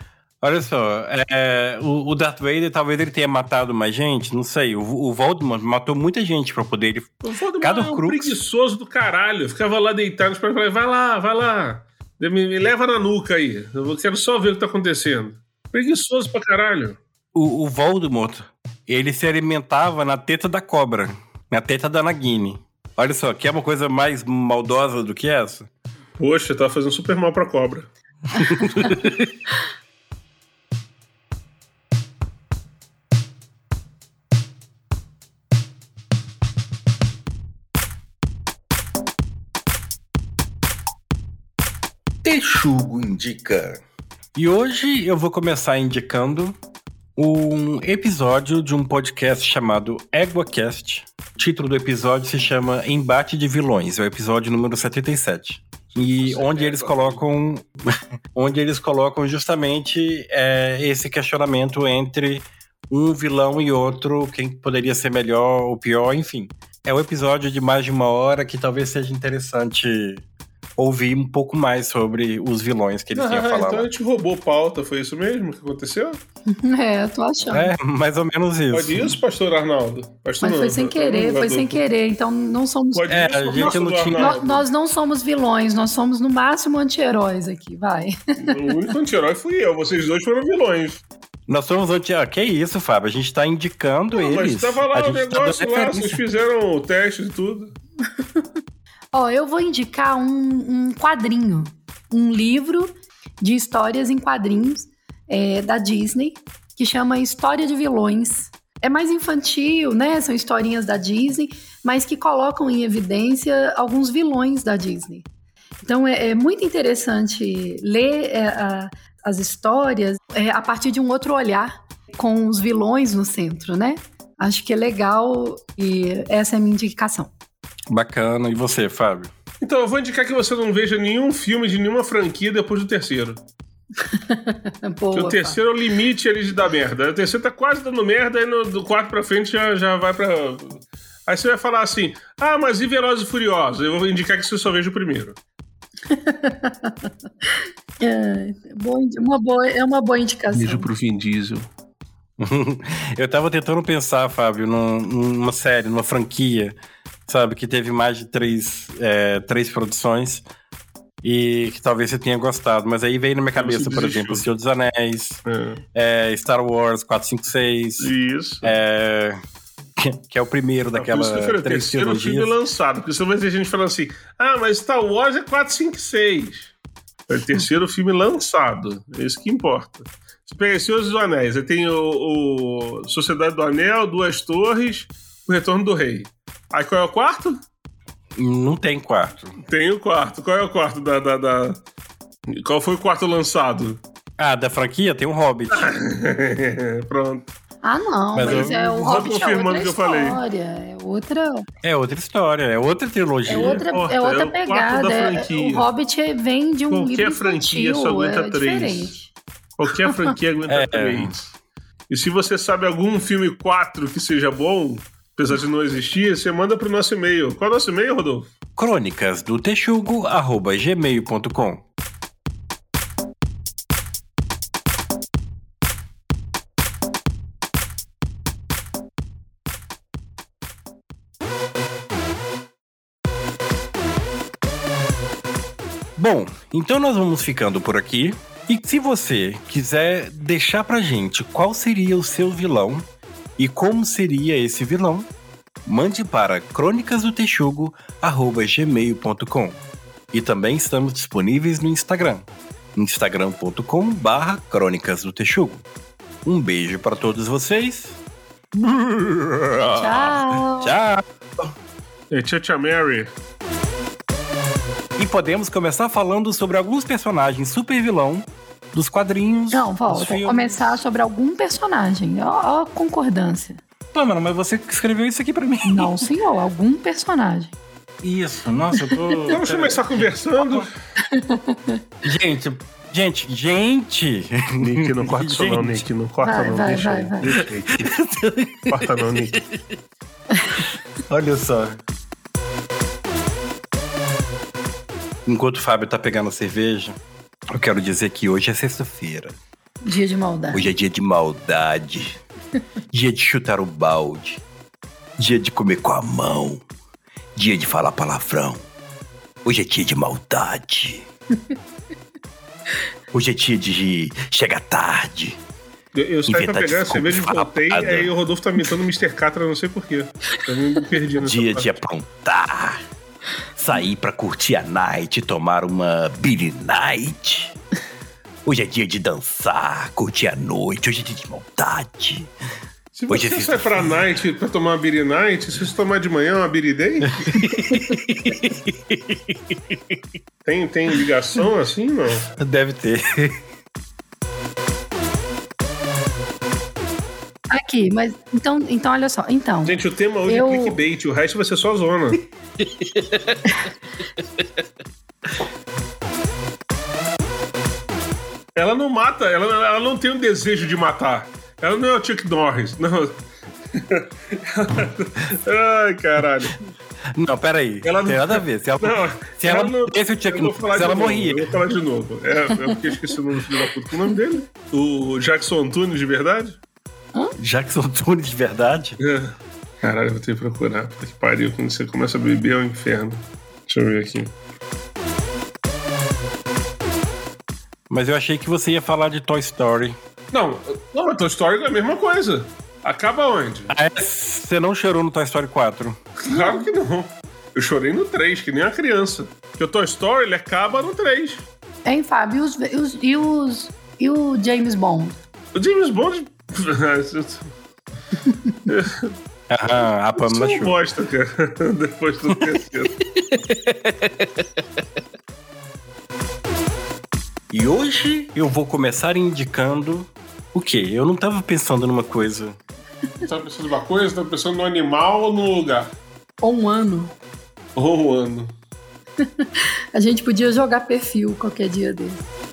Olha só, é, o, o Darth Vader talvez ele tenha matado mais gente, não sei. O, o Voldemort matou muita gente pra poder ele. O Voldemort Cada é um crux. preguiçoso do caralho. Ficava lá deitado, esperando falar, vai lá, vai lá. Me, me leva na nuca aí. Eu quero só ver o que tá acontecendo. Preguiçoso pra caralho. O, o Voldemort, ele se alimentava na teta da cobra, na teta da Nagini. Olha só, quer uma coisa mais maldosa do que essa? Poxa, tá fazendo super mal pra cobra. *laughs* Texugo indica. E hoje eu vou começar indicando um episódio de um podcast chamado EguaCast. O título do episódio se chama Embate de Vilões, é o episódio número 77. E Você onde eles colocam *laughs* onde eles colocam justamente é, esse questionamento entre um vilão e outro, quem poderia ser melhor ou pior, enfim. É um episódio de mais de uma hora que talvez seja interessante ouvir um pouco mais sobre os vilões que eles tinham Ah, falado. então a gente roubou pauta, foi isso mesmo que aconteceu? *laughs* É, eu tô achando. É, mais ou menos isso. Pode isso, pastor Arnaldo? Pastor Mas não, foi sem querer, foi sem querer. Então não somos. Pode É, isso, a gente pastor não tinha- Nó- Arnaldo? Nós não somos vilões, nós somos no máximo anti-heróis aqui, vai. O único anti-herói fui eu, vocês dois foram vilões. Nós somos anti... Ah, que isso, Fábio? A gente tá indicando Não, eles. mas tava a lá o tá negócio dando lá, vocês fizeram o teste e tudo. Ó, eu vou indicar um, um quadrinho, um livro de histórias em quadrinhos é, da Disney, que chama História de Vilões. É mais infantil, né? São historinhas da Disney, mas que colocam em evidência alguns vilões da Disney. Então é, é muito interessante ler é, a- as histórias é, a partir de um outro olhar, com os vilões no centro, né? Acho que é legal e essa é a minha indicação. Bacana. E você, Fábio? Então, eu vou indicar que você não veja nenhum filme de nenhuma franquia depois do terceiro. *laughs* Boa, Porque o terceiro é o limite ali de dar merda. O terceiro tá quase dando merda, aí no, do quarto pra frente já, já vai pra. Aí você vai falar assim: ah, mas e Velozes e Furiosos? Eu vou indicar que você só veja o primeiro. *laughs* É, uma boa, é uma boa indicação. Beijo pro Vin Diesel. *laughs* Eu tava tentando pensar, Fábio, num- numa série, numa franquia, sabe, que teve mais de três, é, três produções e que talvez você tenha gostado. Mas aí veio na minha cabeça, por exemplo, O Senhor dos Anéis, É. é, Star Wars 456, Isso. é, que, que é o primeiro daquela o três terceiro filme lançado. Porque senão vai ter gente falando assim: ah, mas Star Wars é 4, 5, 6. É o terceiro filme lançado. É isso que importa. Você pega Senhor dos Anéis, aí tem o, o Sociedade do Anel, Duas Torres, O Retorno do Rei. Aí qual é o quarto? Não tem quarto. Tem o quarto. Qual é o quarto da. da, da... Qual foi o quarto lançado? Ah, da franquia tem um Hobbit. *laughs* Pronto. Ah, não, Mas mas, eu- é o Hobbit é outra que eu falei. história. É outra, É outra história, é outra trilogia. é outra, importa, é outra é pegada. da é- franquia. o Hobbit vem de um Qualquer livro franquia infantil, só aguenta é três. diferente. Qualquer franquia *laughs* aguenta É. três. E se você sabe algum filme 4 que seja bom, apesar de não existir, você manda pro nosso e-mail. Qual é o nosso e-mail, Rodolfo? Crônicas do Texugo, arroba gmail.com. Bom, então nós vamos ficando por aqui. E se você quiser deixar pra gente qual seria o seu vilão e como seria esse vilão, mande para crônicasdotexugo@gmail.com. E também estamos disponíveis no Instagram, instagram.com/barra crônicas do Texugo. Um beijo para todos vocês. Tchau. Tchau. Tia Tia Mary. E podemos começar falando sobre alguns personagens super vilão dos quadrinhos. Não, volta. Começar sobre algum personagem. Ó, ó a concordância. Pô, mano, mas você que escreveu isso aqui pra mim. Não, senhor, algum personagem. Isso, nossa, eu tô. *laughs* Vamos começar conversando. *laughs* Gente, gente, gente! Nick, não corta isso não. Nick. Não corta Vai, não. vai, deixa vai, aí. vai. Deixa aí. Corta não, Nick. Olha só. Enquanto o Fábio tá pegando cerveja, eu quero dizer que hoje é sexta-feira. Dia de maldade. Hoje é dia de maldade. *laughs* dia de chutar o balde. Dia de comer com a mão. Dia de falar palavrão. Hoje é dia de maldade. *laughs* Hoje é dia de chegar tarde. Eu, eu saí pra pegar a cerveja e voltei, aí o Rodolfo tá imitando o Mr. Catra, não sei porquê. Eu me perdi nessa Dia parte. de aprontar. Sair pra curtir a night, tomar uma Billy Night. Hoje é dia de dançar, curtir a noite. Hoje é dia de maldade. Se Hoje você é sai pra night pra tomar uma Beer Night, se você tomar de manhã uma Beer Day? *laughs* tem, tem ligação assim, não? Deve ter. Aqui, mas então, então olha só. Então, Gente, o tema hoje Eu- é clickbait, o resto vai ser só zona. *laughs* ela não mata, ela, ela não tem um desejo de matar. Ela não é o Chuck Norris, não. *laughs* Ai, caralho. Não, peraí. Ela Não tem não- nada a ver. Se ela, Não, se ela, não- esse o Chuck eu vou falar se ela morria. Eu vou falar de novo. É, é porque eu esqueci o nome do filho da puta. Qual é o nome dele? O Jackson Antunes, de verdade? Jackson Tunes de verdade? É. Caralho, eu vou ter que procurar. Puta que pariu. Quando você começa a beber é um inferno. Deixa eu ver aqui. Mas eu achei que você ia falar de Toy Story. Não, não, mas Toy Story é a mesma coisa. Acaba onde? Ah, é? Você não chorou no Toy Story 4. Claro que não. Eu chorei no 3, que nem uma criança. Porque o Toy Story, ele acaba no 3. hein, Fábio? E os, e os, e os- e o James Bond? O James Bond... *laughs* Aham, a Pamela é um Chu. bosta, cara. *laughs* Depois do terceiro. E hoje eu vou começar indicando o quê? Eu não tava pensando numa coisa. Tá pensando numa coisa? Tá pensando no animal ou no lugar? Ou um ano? Ou um ano? *laughs* A gente podia jogar perfil qualquer dia desse.